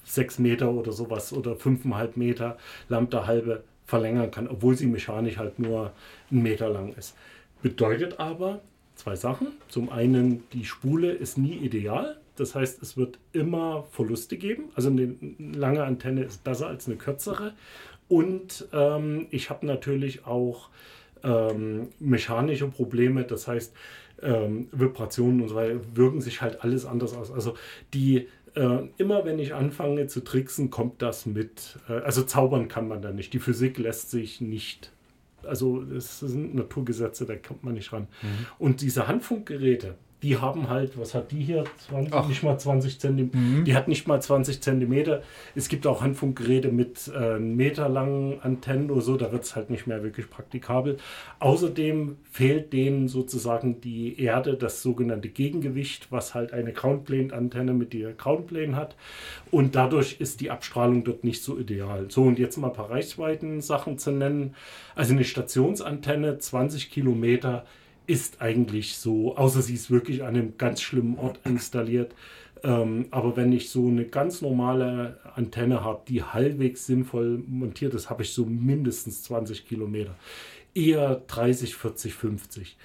6 Meter oder sowas oder 5,5 Meter Lambda halbe verlängern kann, obwohl sie mechanisch halt nur einen Meter lang ist. Bedeutet aber zwei Sachen. Zum einen, die Spule ist nie ideal. Das heißt, es wird immer Verluste geben. Also eine lange Antenne ist besser als eine kürzere. Und ähm, ich habe natürlich auch ähm, mechanische Probleme. Das heißt, ähm, Vibrationen und so weiter wirken sich halt alles anders aus. Also die äh, immer wenn ich anfange zu tricksen, kommt das mit. Äh, also zaubern kann man da nicht. Die Physik lässt sich nicht. Also es sind Naturgesetze, da kommt man nicht ran. Und diese Handfunkgeräte, die haben halt, was hat die hier? 20, Ach. nicht mal 20 Zentimeter. Die hat nicht mal 20 Zentimeter. Es gibt auch Handfunkgeräte mit äh, einen Meter langen Antennen oder so, da wird es halt nicht mehr wirklich praktikabel. Außerdem fehlt denen sozusagen die Erde, das sogenannte Gegengewicht, was halt eine Groundplane-Antenne mit der Groundplane hat. Und dadurch ist die Abstrahlung dort nicht so ideal. So, und jetzt mal ein paar Reichweiten-Sachen zu nennen. Also eine Stationsantenne, 20 Kilometer, ist eigentlich so, außer sie ist wirklich an einem ganz schlimmen Ort installiert. Ähm, aber wenn ich so eine ganz normale Antenne habe, die halbwegs sinnvoll montiert ist, habe ich so mindestens 20 Kilometer. Eher 30, 40, 50.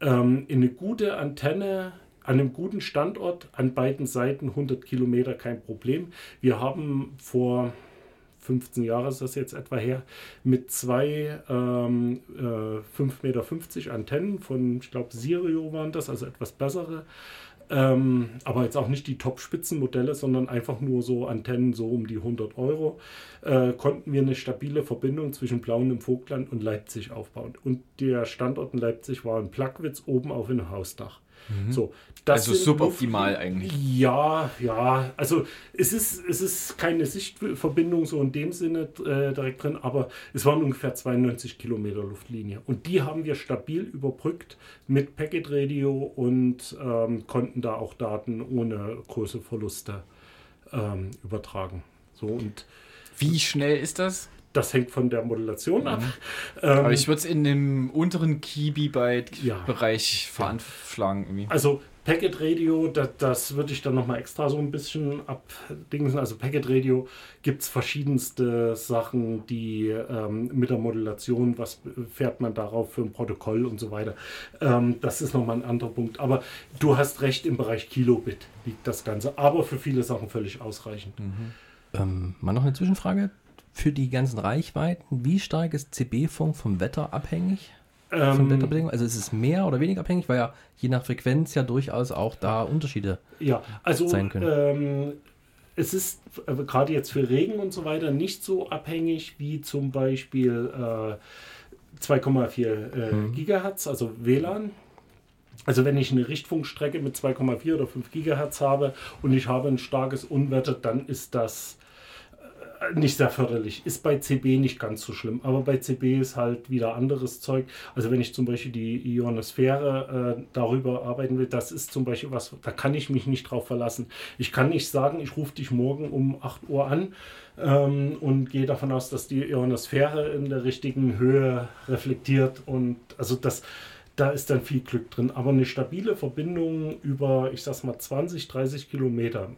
Ähm, in eine gute Antenne an einem guten Standort an beiden Seiten 100 Kilometer kein Problem. Wir haben vor 15 Jahre ist das jetzt etwa her, mit zwei ähm, äh, 5,50 Meter Antennen von, ich glaube, Sirio waren das, also etwas bessere. Ähm, aber jetzt auch nicht die Top-Spitzenmodelle, sondern einfach nur so Antennen so um die 100 Euro, äh, konnten wir eine stabile Verbindung zwischen Blauen im Vogtland und Leipzig aufbauen. Und der Standort in Leipzig war in Plagwitz oben auf einem Hausdach. So, das Also suboptimal Luft- eigentlich. Ja, ja. Also es ist, es ist keine Sichtverbindung so in dem Sinne äh, direkt drin, aber es waren ungefähr 92 Kilometer Luftlinie. Und die haben wir stabil überbrückt mit Packet Radio und ähm, konnten da auch Daten ohne große Verluste ähm, übertragen. So, und Wie schnell ist das? Das hängt von der Modulation ab. Aber Ähm, ich würde es in dem unteren Kibibyte-Bereich Ja. veranschlagen. Irgendwie. Also Packet Radio, das, das würde ich dann nochmal extra so ein bisschen abdingsen. Also Packet Radio gibt es verschiedenste Sachen, die ähm, mit der Modulation, was fährt man darauf für ein Protokoll und so weiter. Ähm, das ist nochmal ein anderer Punkt. Aber du hast recht, im Bereich Kilobit liegt das Ganze. Aber für viele Sachen völlig ausreichend. Ähm, mal noch eine Zwischenfrage. Für die ganzen Reichweiten, wie stark ist CB-Funk vom Wetter abhängig? Von Ähm, Wetterbedingungen? Also ist es mehr oder weniger abhängig, weil ja je nach Frequenz ja durchaus auch da Unterschiede. Ja, also sein können. ähm, es ist äh, gerade jetzt für Regen und so weiter nicht so abhängig wie zum Beispiel äh, 2,4 äh, Mhm. Gigahertz, also WLAN. Also wenn ich eine Richtfunkstrecke mit 2,4 oder 5 Gigahertz habe und ich habe ein starkes Unwetter, dann ist das nicht sehr förderlich. Ist bei CB nicht ganz so schlimm, aber bei CB ist halt wieder anderes Zeug. Also wenn ich zum Beispiel die Ionosphäre äh, darüber arbeiten will, das ist zum Beispiel was, da kann ich mich nicht drauf verlassen. Ich kann nicht sagen, ich rufe dich morgen um 8 Uhr an ähm, und gehe davon aus, dass die Ionosphäre in der richtigen Höhe reflektiert und also das da ist dann viel Glück drin. Aber eine stabile Verbindung über, ich sag's mal, 20, 30 Kilometer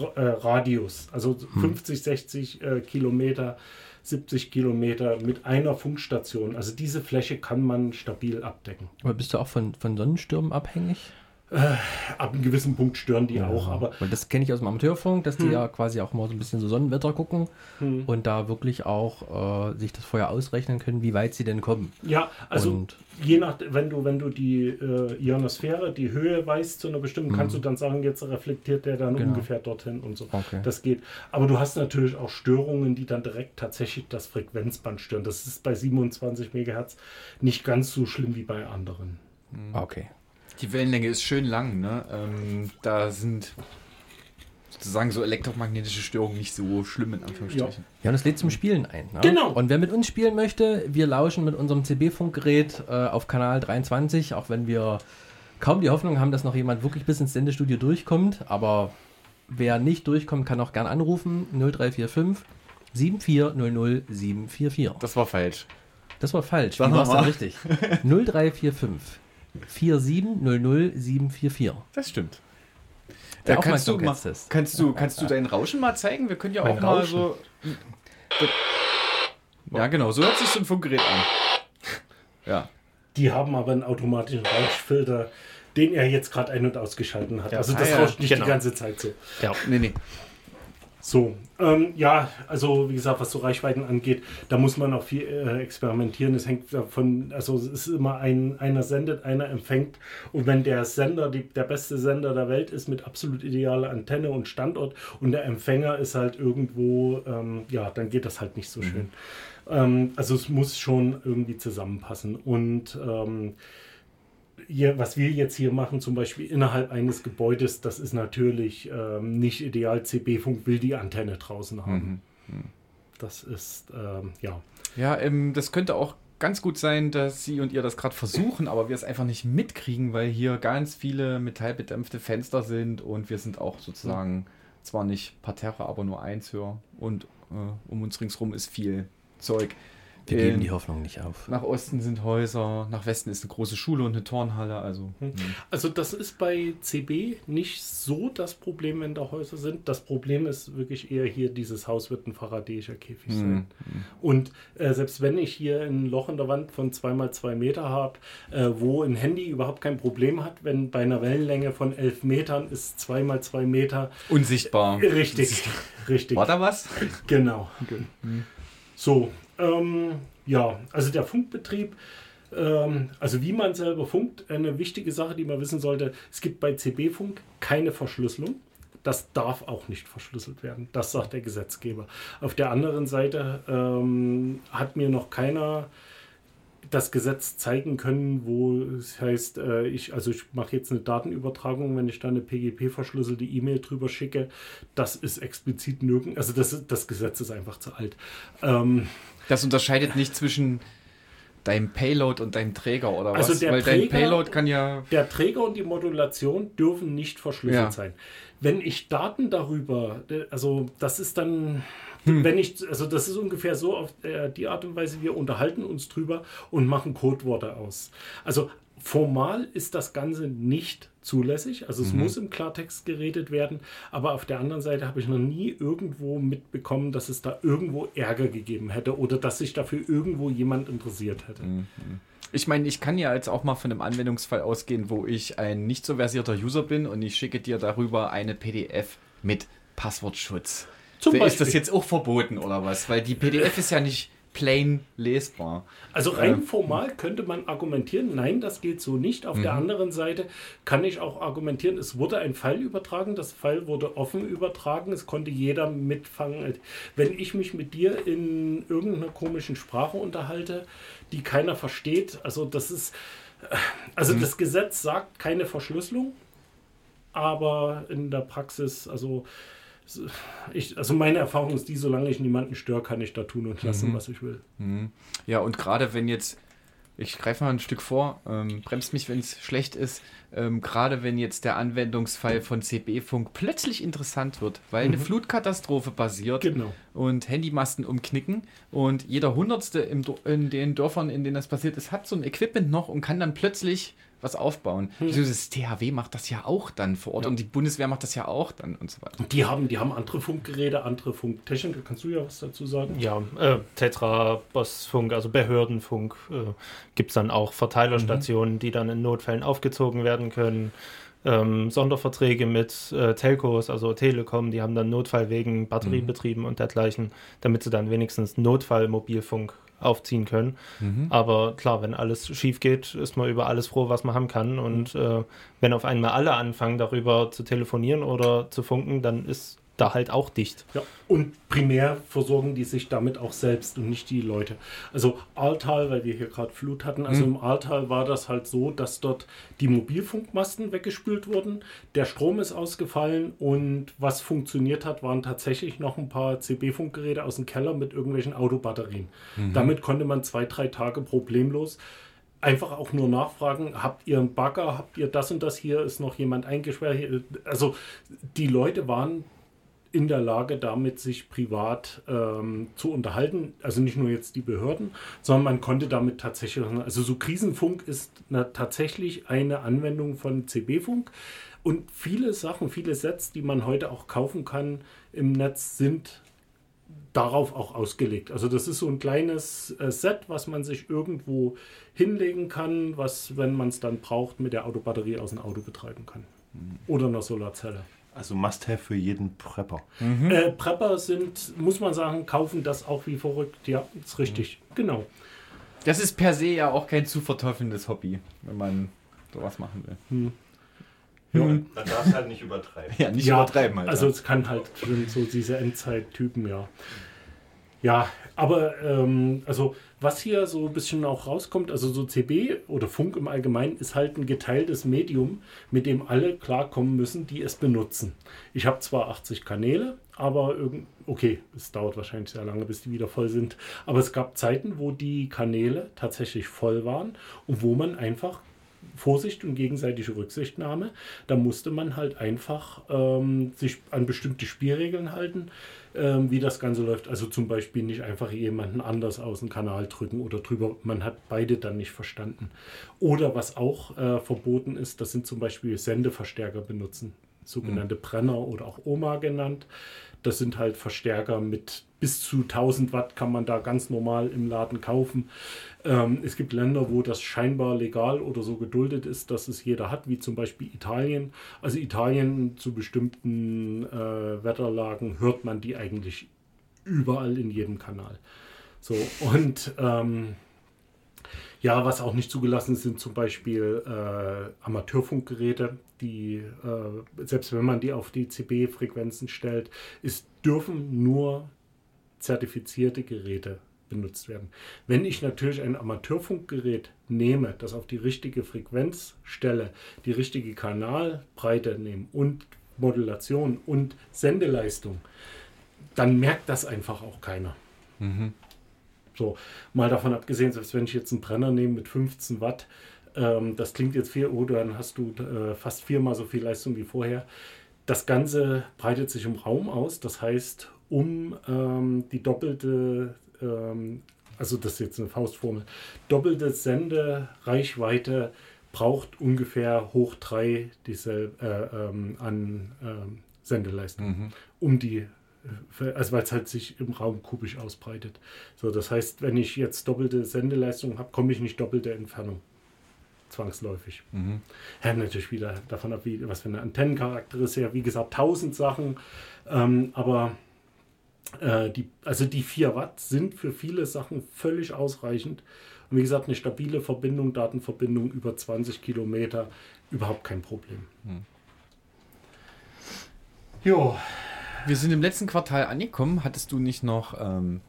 äh, Radius, also 50, 60 äh, Kilometer, 70 Kilometer mit einer Funkstation. Also diese Fläche kann man stabil abdecken. Aber bist du auch von, von Sonnenstürmen abhängig? Ab einem gewissen Punkt stören die auch, aber Weil das kenne ich aus dem Amateurfunk, dass die Hm. ja quasi auch mal so ein bisschen so Sonnenwetter gucken und da wirklich auch äh, sich das vorher ausrechnen können, wie weit sie denn kommen. ja, also Und- je nach, wenn du, wenn du die äh, Ionosphäre, die Höhe weißt zu einer bestimmten, kannst du dann sagen, jetzt reflektiert der dann. Genau. ungefähr dorthin und so. Okay. Das geht. Aber du hast natürlich auch Störungen, die dann direkt tatsächlich das Frequenzband stören. Das ist bei 27 Megahertz nicht ganz so schlimm wie bei anderen. Okay. Die Wellenlänge ist schön lang, ne? Ähm, da sind sozusagen so elektromagnetische Störungen nicht so schlimm in Anführungsstrichen. Ja, und es lädt zum Spielen ein. Ne? Genau. Und wer mit uns spielen möchte, wir lauschen mit unserem CB-Funkgerät äh, auf Kanal 23, auch wenn wir kaum die Hoffnung haben, dass noch jemand wirklich bis ins Sendestudio durchkommt. Aber wer nicht durchkommt, kann auch gern anrufen. 0345 7400 744. Das war falsch. Das war falsch. Sag Wie war es richtig? 0345 4700 744. Das stimmt. Da kannst du, mal, Aufmerksamkeitstest. kannst, du, kannst du dein Rauschen mal zeigen? Wir können ja Mein auch mal Rauschen? so. Ja, genau, so hört sich so ein Funkgerät an. Ja. Die haben aber einen automatischen Rauschfilter, den er jetzt gerade ein- und ausgeschalten hat. Ja. also das Ah, ja, rauscht nicht genau. die ganze Zeit so. Ja. Nee, nee. So, ähm, ja, also wie gesagt, was so Reichweiten angeht, da muss man auch viel äh, experimentieren. Es hängt davon, also es ist immer ein, einer sendet, einer empfängt. Und wenn der Sender die, der beste Sender der Welt ist mit absolut idealer Antenne und Standort und der Empfänger ist halt irgendwo, ähm, ja, dann geht das halt nicht so schön. Ähm, also es muss schon irgendwie zusammenpassen. Und ähm, hier, was wir jetzt hier machen, zum Beispiel innerhalb eines Gebäudes, das ist natürlich ähm, nicht ideal. CB-Funk will die Antenne draußen haben. Das ist, ähm, ja. Ja, ähm, das könnte auch ganz gut sein, dass Sie und ihr das gerade versuchen, aber wir es einfach nicht mitkriegen, weil hier ganz viele metallbedämpfte Fenster sind und wir sind auch sozusagen zwar nicht Parterre, aber nur eins höher und äh, um uns ringsrum ist viel Zeug. Wir geben Ähm, die Hoffnung nicht auf. Nach Osten sind Häuser, nach Westen ist eine große Schule und eine Turnhalle. Also Also das ist bei CB nicht so das Problem, wenn da Häuser sind. Das Problem ist wirklich eher hier, dieses Haus wird ein faradäischer Käfig sein. Und äh, selbst wenn ich hier ein Loch in der Wand von 2x2 Meter habe, äh, wo ein Handy überhaupt kein Problem hat, wenn bei einer Wellenlänge von 11 Metern ist 2x2 Meter unsichtbar. richtig, richtig. War da was? Genau. So, ähm, ja, also der Funkbetrieb, ähm, also wie man selber funkt, eine wichtige Sache, die man wissen sollte, es gibt bei CB-Funk keine Verschlüsselung. Das darf auch nicht verschlüsselt werden. Das sagt der Gesetzgeber. Auf der anderen Seite ähm, hat mir noch keiner das Gesetz zeigen können, wo es heißt, äh, ich, also ich mache jetzt eine Datenübertragung, wenn ich da eine PGP-verschlüsselte E-Mail drüber schicke, das ist explizit nirgend, also das, das Gesetz ist einfach zu alt. Ähm, Das unterscheidet nicht zwischen deinem Payload und deinem Träger oder was? Also der Weil dein Träger- Payload kann ja. der Träger und die Modulation dürfen nicht verschlüsselt Ja. sein. Wenn ich Daten darüber, also das ist dann, Hm. wenn ich, also das ist ungefähr so auf äh, die Art und Weise, wir unterhalten uns drüber und machen Codeworte aus. Also formal ist das Ganze nicht zulässig, also Mhm. es muss im Klartext geredet werden, aber auf der anderen Seite habe ich noch nie irgendwo mitbekommen, dass es da irgendwo Ärger gegeben hätte oder dass sich dafür irgendwo jemand interessiert hätte. Mhm. Ich meine, ich kann ja jetzt auch mal von einem Anwendungsfall ausgehen, wo ich ein nicht so versierter User bin und ich schicke dir darüber eine PDF mit Passwortschutz. Zum ist das Beispiel. jetzt auch verboten oder was? Weil die PDF ist ja nicht plain lesbar. Also rein formal könnte man argumentieren, nein, das geht so nicht. Auf der anderen Seite kann ich auch argumentieren, es wurde ein Pfeil übertragen, das Pfeil wurde offen übertragen, es konnte jeder mitfangen. Wenn ich mich mit dir in irgendeiner komischen Sprache unterhalte, die keiner versteht, also das ist, also das Gesetz sagt keine Verschlüsselung, aber in der Praxis, also ich, also meine Erfahrung ist die, solange ich niemanden störe, kann ich da tun und lassen, was ich will. Ja, und gerade wenn jetzt, ich greife mal ein Stück vor, ähm, bremst mich, wenn es schlecht ist, ähm, gerade wenn jetzt der Anwendungsfall von CB-Funk plötzlich interessant wird, weil eine Flutkatastrophe passiert Genau. und Handymasten umknicken und jeder Hundertste in den Dörfern, in denen das passiert ist, hat so ein Equipment noch und kann dann plötzlich was aufbauen. Also das THW macht das ja auch dann vor Ort und die Bundeswehr macht das ja auch dann und so weiter. Die haben, die haben andere Funkgeräte, andere Funktechnik. Kannst du ja was dazu sagen. Ja, äh, Tetra, Bossfunk, also Behördenfunk, äh, gibt es dann auch Verteilerstationen, die dann in Notfällen aufgezogen werden können. Ähm, Sonderverträge mit äh, Telcos, also Telekom, die haben dann Notfallwegen, Batteriebetrieben und dergleichen, damit sie dann wenigstens Notfallmobilfunk aufziehen können. Aber klar, wenn alles schief geht, ist man über alles froh, was man haben kann. Und äh, wenn auf einmal alle anfangen, darüber zu telefonieren oder zu funken, dann ist da halt auch dicht. Ja. Und primär versorgen die sich damit auch selbst und nicht die Leute. Also Ahrtal, weil wir hier gerade Flut hatten, also im Ahrtal war das halt so, dass dort die Mobilfunkmasten weggespült wurden, der Strom ist ausgefallen und was funktioniert hat, waren tatsächlich noch ein paar CB-Funkgeräte aus dem Keller mit irgendwelchen Autobatterien. Damit konnte man zwei, drei Tage problemlos einfach auch nur nachfragen, habt ihr einen Bagger, habt ihr das und das hier, ist noch jemand eingesperrt? Also die Leute waren in der Lage, damit sich privat ähm, zu unterhalten. Also nicht nur jetzt die Behörden, sondern man konnte damit tatsächlich, also so Krisenfunk ist na, tatsächlich eine Anwendung von CB-Funk. Und viele Sachen, viele Sets, die man heute auch kaufen kann im Netz, sind darauf auch ausgelegt. Also das ist so ein kleines äh, Set, was man sich irgendwo hinlegen kann, was, wenn man es dann braucht, mit der Autobatterie aus dem Auto betreiben kann. Oder einer Solarzelle. Also Must-Have für jeden Prepper. Äh, Prepper sind, muss man sagen, kaufen das auch wie verrückt. Ja, ist richtig. Genau. Das ist per se ja auch kein zu verteufelndes Hobby, wenn man sowas machen will. Man darf es halt nicht übertreiben. Ja, nicht ja, übertreiben halt. Also es kann halt schon so diese Endzeit-Typen, ja. Ja, aber ähm, also was hier so ein bisschen auch rauskommt, also so CB oder Funk im Allgemeinen ist halt ein geteiltes Medium, mit dem alle klarkommen müssen, die es benutzen. Ich habe zwar 80 Kanäle, aber irgend, okay, es dauert wahrscheinlich sehr lange, bis die wieder voll sind. Aber es gab Zeiten, wo die Kanäle tatsächlich voll waren und wo man einfach Vorsicht und gegenseitige Rücksichtnahme. Da musste man halt einfach ähm, sich an bestimmte Spielregeln halten. Ähm, wie das Ganze läuft. Also zum Beispiel nicht einfach jemanden anders aus dem Kanal drücken oder drüber. Man hat beide dann nicht verstanden. Oder was auch äh, verboten ist, das sind zum Beispiel Sendeverstärker benutzen. Sogenannte Brenner oder auch Oma genannt. Das sind halt Verstärker mit bis zu 1000 Watt kann man da ganz normal im Laden kaufen. Ähm, es gibt Länder, wo das scheinbar legal oder so geduldet ist, dass es jeder hat, wie zum Beispiel Italien. Also Italien zu bestimmten äh, Wetterlagen hört man die eigentlich überall in jedem Kanal. So, und ähm, ja, was auch nicht zugelassen ist, sind zum Beispiel äh, Amateurfunkgeräte, die, äh, selbst wenn man die auf die CB-Frequenzen stellt, es dürfen nur zertifizierte Geräte benutzt werden. Wenn ich natürlich ein Amateurfunkgerät nehme, das auf die richtige Frequenz stelle, die richtige Kanalbreite nehme und Modulation und Sendeleistung, dann merkt das einfach auch keiner. So, mal davon abgesehen, selbst wenn ich jetzt einen Brenner nehme mit 15 Watt, ähm, das klingt jetzt viel, oh, dann hast du äh, fast viermal so viel Leistung wie vorher. Das Ganze breitet sich im Raum aus, das heißt, um ähm, die doppelte, ähm, also das ist jetzt eine Faustformel, doppelte Sendereichweite braucht ungefähr hoch drei dieselbe, äh, ähm, an ähm, Sendeleistung, um die, also weil es halt sich im Raum kubisch ausbreitet. So, das heißt, wenn ich jetzt doppelte Sendeleistung habe, komme ich nicht doppelte Entfernung. Zwangsläufig. Hängt natürlich wieder davon ab, wie, was für eine Antennencharakter ist. Ja, wie gesagt, tausend Sachen. Ähm, aber äh, die, also die 4 Watt sind für viele Sachen völlig ausreichend. Und wie gesagt, eine stabile Verbindung, Datenverbindung über 20 Kilometer, überhaupt kein Problem. Jo, Wir sind im letzten Quartal angekommen. Hattest du nicht noch ähm,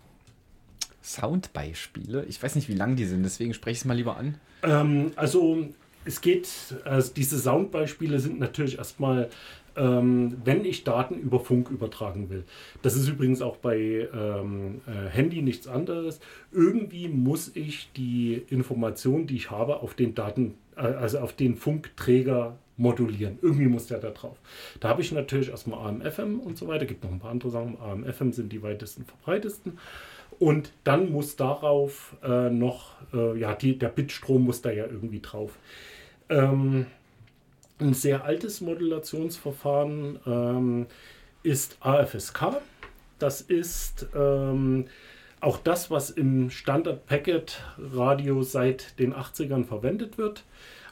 Soundbeispiele? Ich weiß nicht, wie lang die sind, deswegen spreche ich es mal lieber an. Ähm, also es geht, also diese Soundbeispiele sind natürlich erstmal, ähm, wenn ich Daten über Funk übertragen will. Das ist übrigens auch bei ähm, äh, Handy nichts anderes. Irgendwie muss ich die Information, die ich habe, auf den Daten, äh, also auf den Funkträger modulieren. Irgendwie muss der da drauf. Da habe ich natürlich erstmal AM/FM und so weiter. Gibt noch ein paar andere Sachen. AM/FM sind die weitesten verbreitesten. Und dann muss darauf äh, noch, äh, ja, die, der Bitstrom muss da ja irgendwie drauf. Ähm, ein sehr altes Modulationsverfahren ähm, ist AFSK. Das ist ähm, auch das, was im Standard-Packet-Radio seit den 80ern verwendet wird.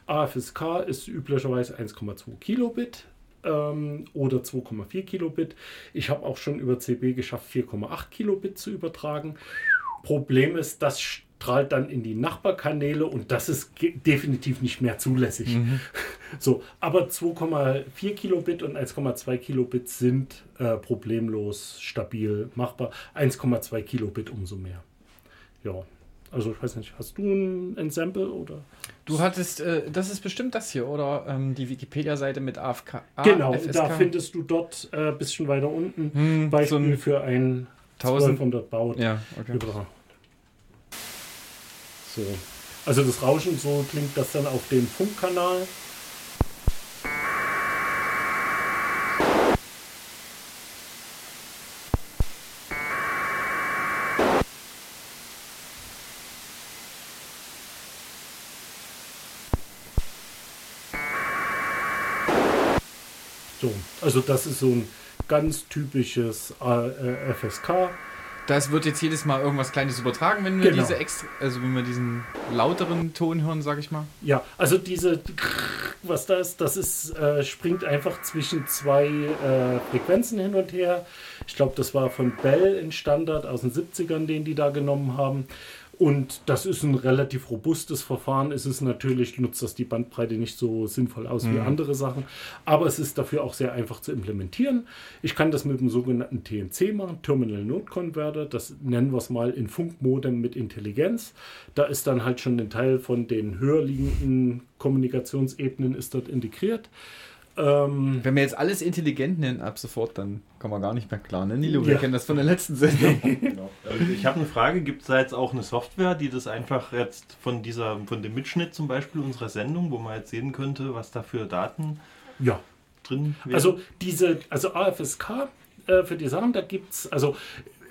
AFSK ist üblicherweise 1,2 Kilobit ähm, oder 2,4 Kilobit. Ich habe auch schon über CB geschafft, 4,8 Kilobit zu übertragen. Problem ist, das strahlt dann in die Nachbarkanäle und das ist definitiv nicht mehr zulässig. So, aber 2,4 Kilobit und 1,2 Kilobit sind äh, problemlos stabil machbar. 1,2 Kilobit umso mehr. Ja, also ich weiß nicht, hast du ein, Sample oder? Du hattest, äh, das ist bestimmt das hier, oder? Ähm, die Wikipedia-Seite mit AFK. Genau, AFSK. da findest du dort ein äh, bisschen weiter unten Hm, Beispiel so ein für ein 1000 1200 Baut. Ja, okay. Über. So. Also das Rauschen, so klingt das dann auf dem Funkkanal. So, also das ist so ein ganz typisches äh, FSK. Das wird jetzt jedes Mal irgendwas Kleines übertragen, wenn wir Genau. diese extra, also wenn wir diesen lauteren Ton hören, sag ich mal. Ja, also diese, was da ist, das ist, äh, springt einfach zwischen zwei äh, Frequenzen hin und her. Ich glaube, das war von Bell in Standard aus den 70ern, den die da genommen haben. Und das ist ein relativ robustes Verfahren. Es ist natürlich, nutzt das die Bandbreite nicht so sinnvoll aus wie andere Sachen, aber es ist dafür auch sehr einfach zu implementieren. Ich kann das mit dem sogenannten TNC machen, Terminal Node Converter. Das nennen wir es mal in Funkmodem mit Intelligenz. Da ist dann halt schon ein Teil von den höher liegenden Kommunikationsebenen ist dort integriert. Ähm, Wenn wir jetzt alles intelligent nennen ab sofort, dann kommen wir gar nicht mehr klar. Ne, Nilo, wir Ja. kennen das von der letzten Sendung. Genau. Also ich habe eine Frage, gibt es da jetzt auch eine Software, die das einfach jetzt von dieser, von dem Mitschnitt zum Beispiel unserer Sendung, wo man jetzt sehen könnte, was da für Daten ja, drin wären? Also diese, also AFSK äh, für die Sachen, da gibt es, also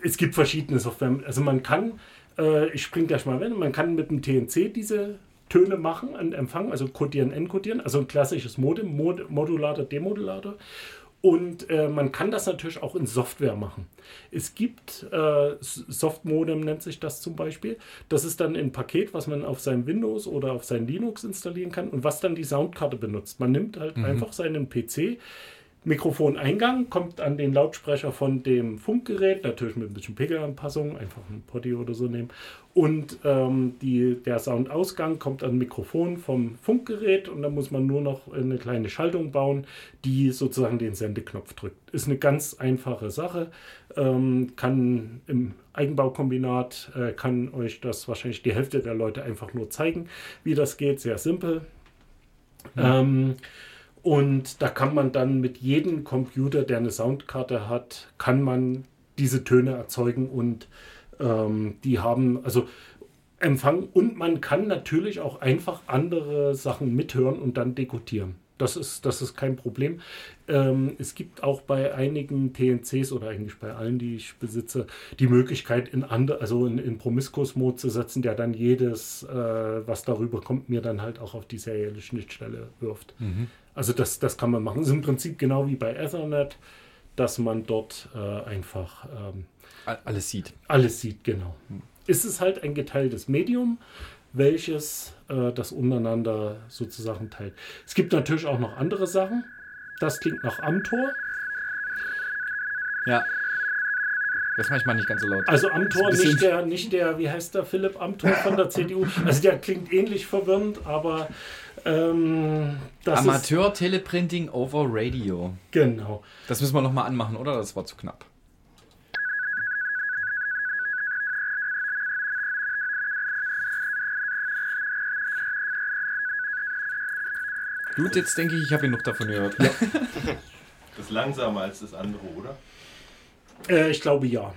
es gibt verschiedene Software. Also man kann, äh, ich springe gleich mal rein, man kann mit dem TNC diese Töne machen und empfangen, also codieren, encodieren, also ein klassisches Modem, Mod Modulator, Demodulator. Und äh, man kann das natürlich auch in Software machen. Es gibt äh, Softmodem, nennt sich das zum Beispiel. Das ist dann ein Paket, was man auf sein Windows oder auf sein Linux installieren kann und was dann die Soundkarte benutzt. Man nimmt halt einfach seinen PC, Mikrofoneingang kommt an den Lautsprecher von dem Funkgerät, natürlich mit ein bisschen Pegelanpassung, einfach ein Potty oder so nehmen. Und ähm, die, der Soundausgang kommt an Mikrofon vom Funkgerät und dann muss man nur noch eine kleine Schaltung bauen, die sozusagen den Sendeknopf drückt. Ist eine ganz einfache Sache, ähm, kann im Eigenbaukombinat, äh, kann euch das wahrscheinlich die Hälfte der Leute einfach nur zeigen, wie das geht, sehr simpel. Ähm, und da kann man dann mit jedem Computer, der eine Soundkarte hat, kann man diese Töne erzeugen und ähm, die haben also Empfang und man kann natürlich auch einfach andere Sachen mithören und dann dekodieren. Das ist, das ist kein Problem. Ähm, es gibt auch bei einigen TNCs oder eigentlich bei allen, die ich besitze, die Möglichkeit, in andere, also in, in Promiscuous-Mode zu setzen, der dann jedes, äh, was darüber kommt, mir dann halt auch auf die serielle Schnittstelle wirft. Also das, das kann man machen. Das ist im Prinzip genau wie bei Ethernet, dass man dort äh, einfach ähm, All- Alles sieht. alles sieht, genau. Ist es halt ein geteiltes Medium, welches äh, das untereinander sozusagen teilt. Es gibt natürlich auch noch andere Sachen. Das klingt nach Amtor. Ja. Das ist manchmal nicht ganz so laut. Also Amtor, nicht der, nicht der, wie heißt der Philipp Amtor von der CDU? Also der klingt ähnlich verwirrend, aber ähm, das ist Amateur Teleprinting over Radio. genau. Das müssen wir nochmal anmachen, oder? Das war zu knapp. Gut, jetzt denke ich, ich habe genug davon gehört. Das ist langsamer als das andere, oder? Äh, ich glaube ja.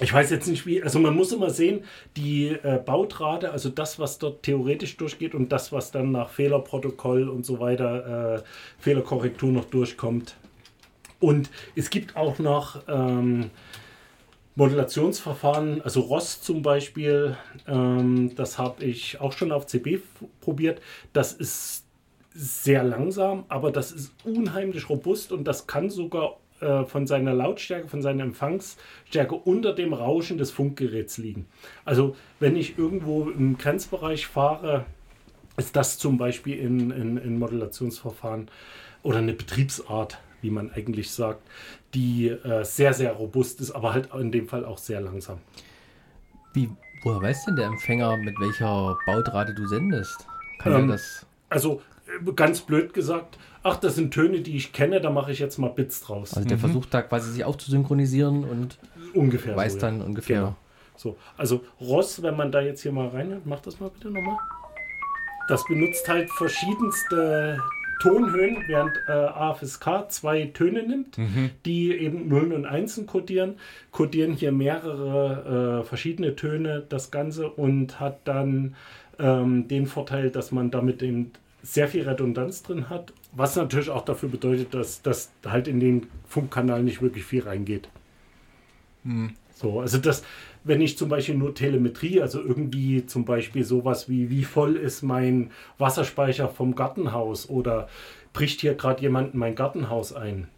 Ich weiß jetzt nicht wie, also man muss immer sehen, die äh, Bautrate, also das, was dort theoretisch durchgeht und das, was dann nach Fehlerprotokoll und so weiter, äh, Fehlerkorrektur noch durchkommt. Und es gibt auch noch ähm, Modulationsverfahren, also ROS zum Beispiel, ähm, das habe ich auch schon auf CB probiert. Das ist sehr langsam, aber das ist unheimlich robust und das kann sogar äh, von seiner Lautstärke, von seiner Empfangsstärke unter dem Rauschen des Funkgeräts liegen. Also wenn ich irgendwo im Grenzbereich fahre, ist das zum Beispiel in, in, in Modulationsverfahren oder eine Betriebsart, wie man eigentlich sagt, die äh, sehr, sehr robust ist, aber halt in dem Fall auch sehr langsam. Wie, woher weiß denn der Empfänger, mit welcher Bautrate du sendest? Kann Ähm, das? Also ganz blöd gesagt, ach, das sind Töne, die ich kenne, da mache ich jetzt mal Bits draus. Also der versucht da quasi sich auch zu synchronisieren und Ungefähr. weiß so, ja. dann ungefähr. Genau. So, also Ross, wenn man da jetzt hier mal reinhört, mach das mal bitte nochmal. Das benutzt halt verschiedenste Tonhöhen, während äh, AFSK zwei Töne nimmt, die eben Nullen und Einsen kodieren, kodieren hier mehrere äh, verschiedene Töne das Ganze und hat dann ähm, den Vorteil, dass man damit eben sehr viel Redundanz drin hat, was natürlich auch dafür bedeutet, dass das halt in den Funkkanal nicht wirklich viel reingeht. So, also das, wenn ich zum Beispiel nur Telemetrie, also irgendwie zum Beispiel sowas wie, wie voll ist mein Wasserspeicher vom Gartenhaus oder bricht hier gerade jemand in mein Gartenhaus ein,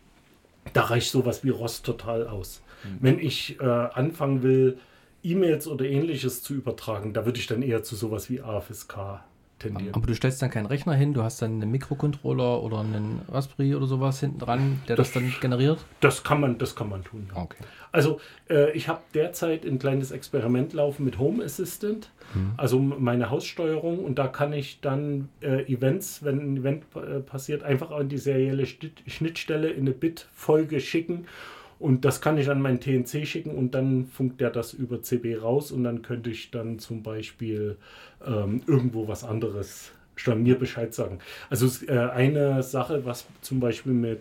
da reicht sowas wie Rost total aus. Wenn ich äh, anfangen will, E-Mails oder ähnliches zu übertragen, da würde ich dann eher zu sowas wie AFSK tendieren. Aber du stellst dann keinen Rechner hin, du hast dann einen Mikrocontroller oder einen Raspberry oder sowas hinten dran, der das, Das- dann generiert? Das kann man, das kann man tun. Ja. Okay. Also äh, ich habe derzeit ein kleines Experiment laufen mit Home Assistant, also m- meine Haussteuerung und da kann ich dann äh, Events, wenn ein Event äh, passiert, einfach an die serielle Schnitt- Schnittstelle in eine Bit-Folge schicken und das kann ich an meinen TNC schicken und dann funkt der das über CB raus und dann könnte ich dann zum Beispiel ähm, irgendwo was anderes mir Bescheid sagen. Also äh, eine Sache, was zum Beispiel mit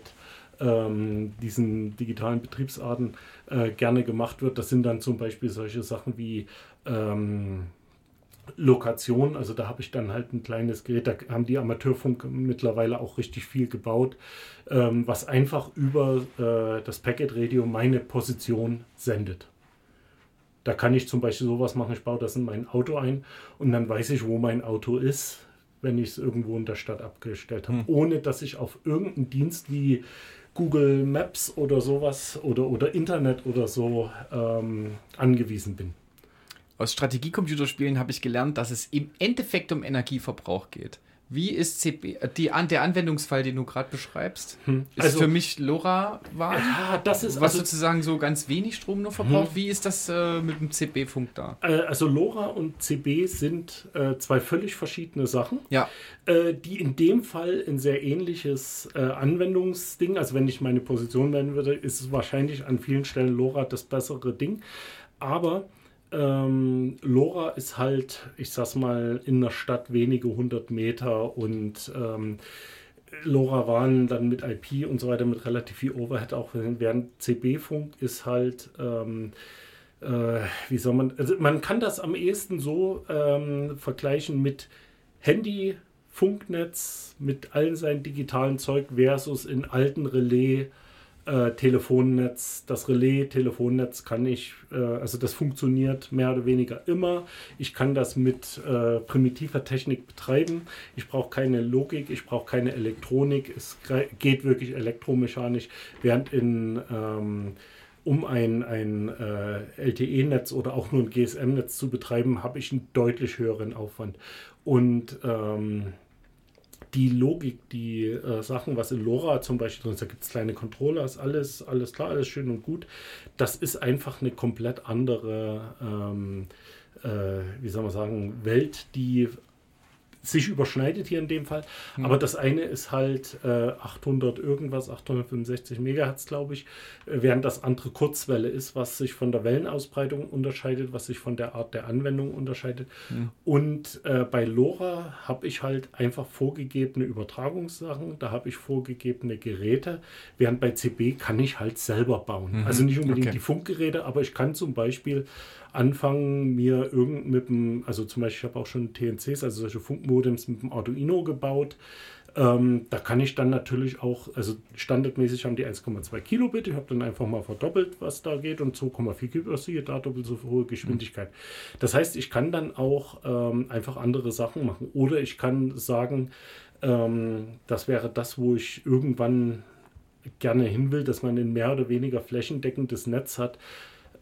ähm, diesen digitalen Betriebsarten äh, gerne gemacht wird. Das sind dann zum Beispiel solche Sachen wie ähm, Lokation. Also da habe ich dann halt ein kleines Gerät, da haben die Amateurfunk mittlerweile auch richtig viel gebaut, ähm, was einfach über äh, das Packet Radio meine Position sendet. Da kann ich zum Beispiel sowas machen, ich baue das in mein Auto ein und dann weiß ich, wo mein Auto ist, wenn ich es irgendwo in der Stadt abgestellt habe, ohne dass ich auf irgendeinen Dienst wie Google Maps oder sowas oder, oder Internet oder so ähm, angewiesen bin. Aus Strategiecomputerspielen habe ich gelernt, dass es im Endeffekt um Energieverbrauch geht. Wie ist CB, äh, die, an- der Anwendungsfall, den du gerade beschreibst? Ist Also- für mich LoRaWAN, Ja, das ist was also, sozusagen so ganz wenig Strom nur verbraucht. Wie ist das äh, mit dem CB-Funk da? äh, also LoRa und CB sind äh, zwei völlig verschiedene Sachen. Ja, äh, die in dem Fall ein sehr ähnliches äh, Anwendungsding, also wenn ich meine Position nennen würde, ist es wahrscheinlich an vielen Stellen LoRa das bessere Ding. Aber ähm, LoRa ist halt, ich sag's mal, in der Stadt wenige hundert Meter und ähm, LoRa waren dann mit IP und so weiter mit relativ viel Overhead auch, während CB-Funk ist halt ähm, äh, wie soll man, also man kann das am ehesten so ähm, vergleichen mit Handy, Funknetz, mit allen seinen digitalen Zeug versus in alten Relais. Äh, Telefonnetz, das Relais-Telefonnetz kann ich, äh, also das funktioniert mehr oder weniger immer. Ich kann das mit äh, primitiver Technik betreiben. Ich brauche keine Logik, ich brauche keine Elektronik. Es geht wirklich elektromechanisch, während in ähm, um ein, ein äh, LTE-Netz oder auch nur ein GSM-Netz zu betreiben, habe ich einen deutlich höheren Aufwand. Und ähm, die Logik, die äh, Sachen, was in LoRa zum Beispiel drin ist, da gibt es kleine Controller, ist alles, alles klar, alles schön und gut. Das ist einfach eine komplett andere, ähm, äh, wie soll man sagen, Welt, die sich überschneidet hier in dem Fall. Aber das eine ist halt äh, 800 irgendwas, 865 Megahertz, glaube ich, äh, während das andere Kurzwelle ist, was sich von der Wellenausbreitung unterscheidet, was sich von der Art der Anwendung unterscheidet. Und äh, bei LoRa habe ich halt einfach vorgegebene Übertragungssachen, da habe ich vorgegebene Geräte, während bei CB kann ich halt selber bauen. Also nicht unbedingt Okay. die Funkgeräte, aber ich kann zum Beispiel anfangen, mir irgend mit dem, also zum Beispiel, ich habe auch schon TNCs, also solche Funkmodems mit dem Arduino gebaut. Ähm, da kann ich dann natürlich auch, also standardmäßig haben die 1,2 Kilobit. Ich habe dann einfach mal verdoppelt, was da geht und 2,4 Kilobit, was hier da doppelt so hohe Geschwindigkeit. Das heißt, ich kann dann auch ähm, einfach andere Sachen machen. Oder ich kann sagen, ähm, das wäre das, wo ich irgendwann gerne hin will, dass man ein mehr oder weniger flächendeckendes Netz hat,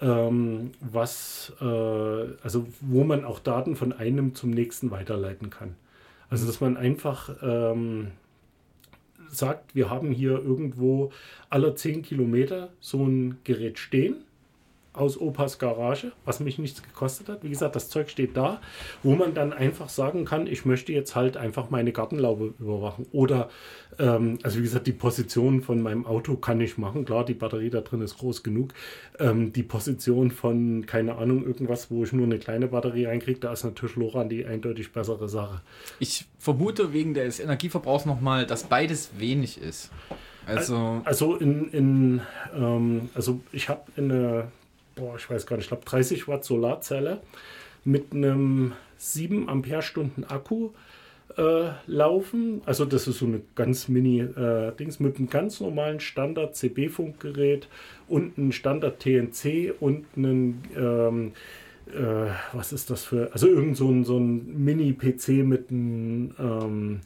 ähm, was, äh, also wo man auch Daten von einem zum nächsten weiterleiten kann. Also dass man einfach ähm, sagt, wir haben hier irgendwo alle 10 Kilometer so ein Gerät stehen aus Opas Garage, was mich nichts gekostet hat. Wie gesagt, das Zeug steht da, wo man dann einfach sagen kann, ich möchte jetzt halt einfach meine Gartenlaube überwachen. Oder, ähm, also wie gesagt, die Position von meinem Auto kann ich machen. Klar, die Batterie da drin ist groß genug. Ähm, die Position von, keine Ahnung, irgendwas, wo ich nur eine kleine Batterie reinkriege, da ist natürlich LoRa die eindeutig bessere Sache. ich vermute wegen des Energieverbrauchs nochmal, dass beides wenig ist. Also, Also in, in ähm, also ich habe eine, boah, ich weiß gar nicht, ich glaube 30 Watt Solarzelle mit einem 7 Ampere-Stunden Akku äh, laufen. Also das ist so eine ganz mini äh, Dings mit einem ganz normalen Standard CB-Funkgerät und einem Standard TNC und einen ähm, äh, was ist das für, also irgend so ein, so ein Mini-PC mit einem ähm,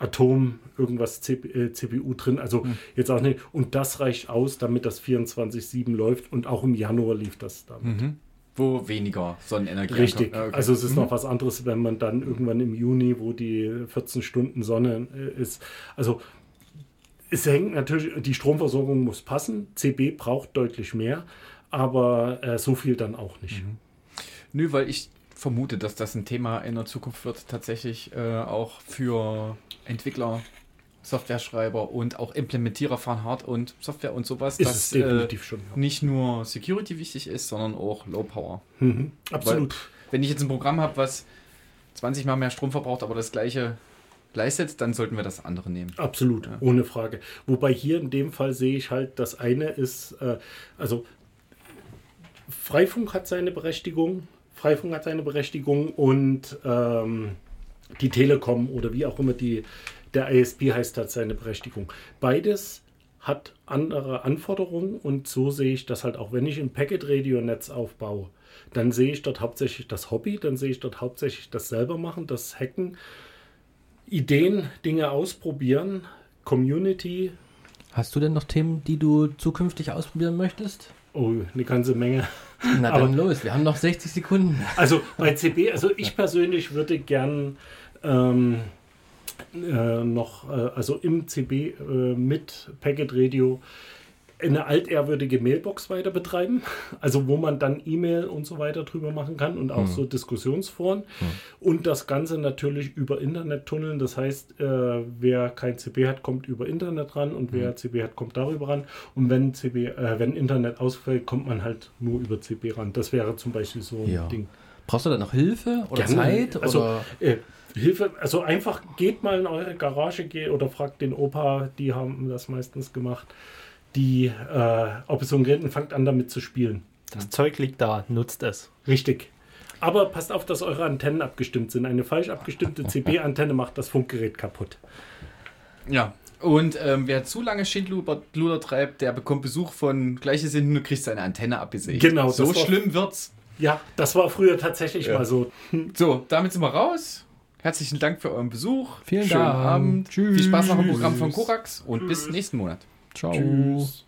Atom, irgendwas CP, äh, CPU drin, also jetzt auch nicht. Und das reicht aus, damit das 24-7 läuft und auch im Januar lief das damit. wo weniger Sonnenenergie Richtig. Ah, okay. Also es ist noch was anderes, wenn man dann irgendwann im Juni, wo die 14 Stunden Sonne äh, ist. Also es hängt natürlich, die Stromversorgung muss passen. CB braucht deutlich mehr, aber äh, so viel dann auch nicht. Nö, weil ich vermute, dass das ein Thema in der Zukunft wird, tatsächlich äh, auch für Entwickler, Softwareschreiber und auch Implementierer von Hard- und Software und sowas, Ist dass es definitiv schon. Ja. nicht nur Security wichtig ist, sondern auch Low Power. Mhm. Absolut. Wenn ich jetzt ein Programm habe, was 20 mal mehr Strom verbraucht, aber das gleiche leistet, dann sollten wir das andere nehmen. Absolut, ohne Frage. Wobei hier in dem Fall sehe ich halt, das eine ist, äh, also Freifunk hat seine Berechtigung, Freifunk hat seine Berechtigung und ähm, die Telekom oder wie auch immer die, der ISP heißt, hat seine Berechtigung. Beides hat andere Anforderungen und so sehe ich das halt auch, wenn ich ein Packet-Radio-Netz aufbaue, dann sehe ich dort hauptsächlich das Hobby, dann sehe ich dort hauptsächlich das selber machen, das Hacken, Ideen, Dinge ausprobieren, Community, Hast du denn noch Themen, die du zukünftig ausprobieren möchtest? oh, eine ganze Menge. Na Aber- dann los, wir haben noch 60 Sekunden. Also bei CB, also ich persönlich würde gern ähm, äh, noch, äh, also im CB äh, mit Packet Radio eine altehrwürdige Mailbox weiter betreiben, also wo man dann E-Mail und so weiter drüber machen kann und auch so Diskussionsforen und das Ganze natürlich über Internet tunneln. Das heißt, äh, wer kein CB hat, kommt über Internet ran und wer CB hat, kommt darüber ran. Und wenn CB, äh, wenn Internet ausfällt, kommt man halt nur über CB ran. Das wäre zum Beispiel so ein Ja. Ding. Brauchst du da noch Hilfe oder Gerne. Zeit? Also, oder? Äh, Hilfe, also einfach geht mal in eure Garage geh, oder fragt den Opa, die haben das meistens gemacht, die, äh, ob es so ein Gerät und fangt an damit zu spielen. Das Zeug liegt da, nutzt es. Richtig. Aber passt auf, dass eure Antennen abgestimmt sind. Eine falsch abgestimmte CB-Antenne macht das Funkgerät kaputt. Ja. Und ähm, wer zu lange Schindluder Luder treibt, der bekommt Besuch von Gleichgesinnten und kriegt seine Antenne abgesägt. Genau, das So war- schlimm wird's. Ja, das war früher tatsächlich Ja. mal so. So, damit sind wir raus. Herzlichen Dank für euren Besuch. Vielen Schönen Dank. Abend. Tschüss. Viel Spaß noch im Programm von Korax und bis nächsten Monat. Ciao. Tschüss.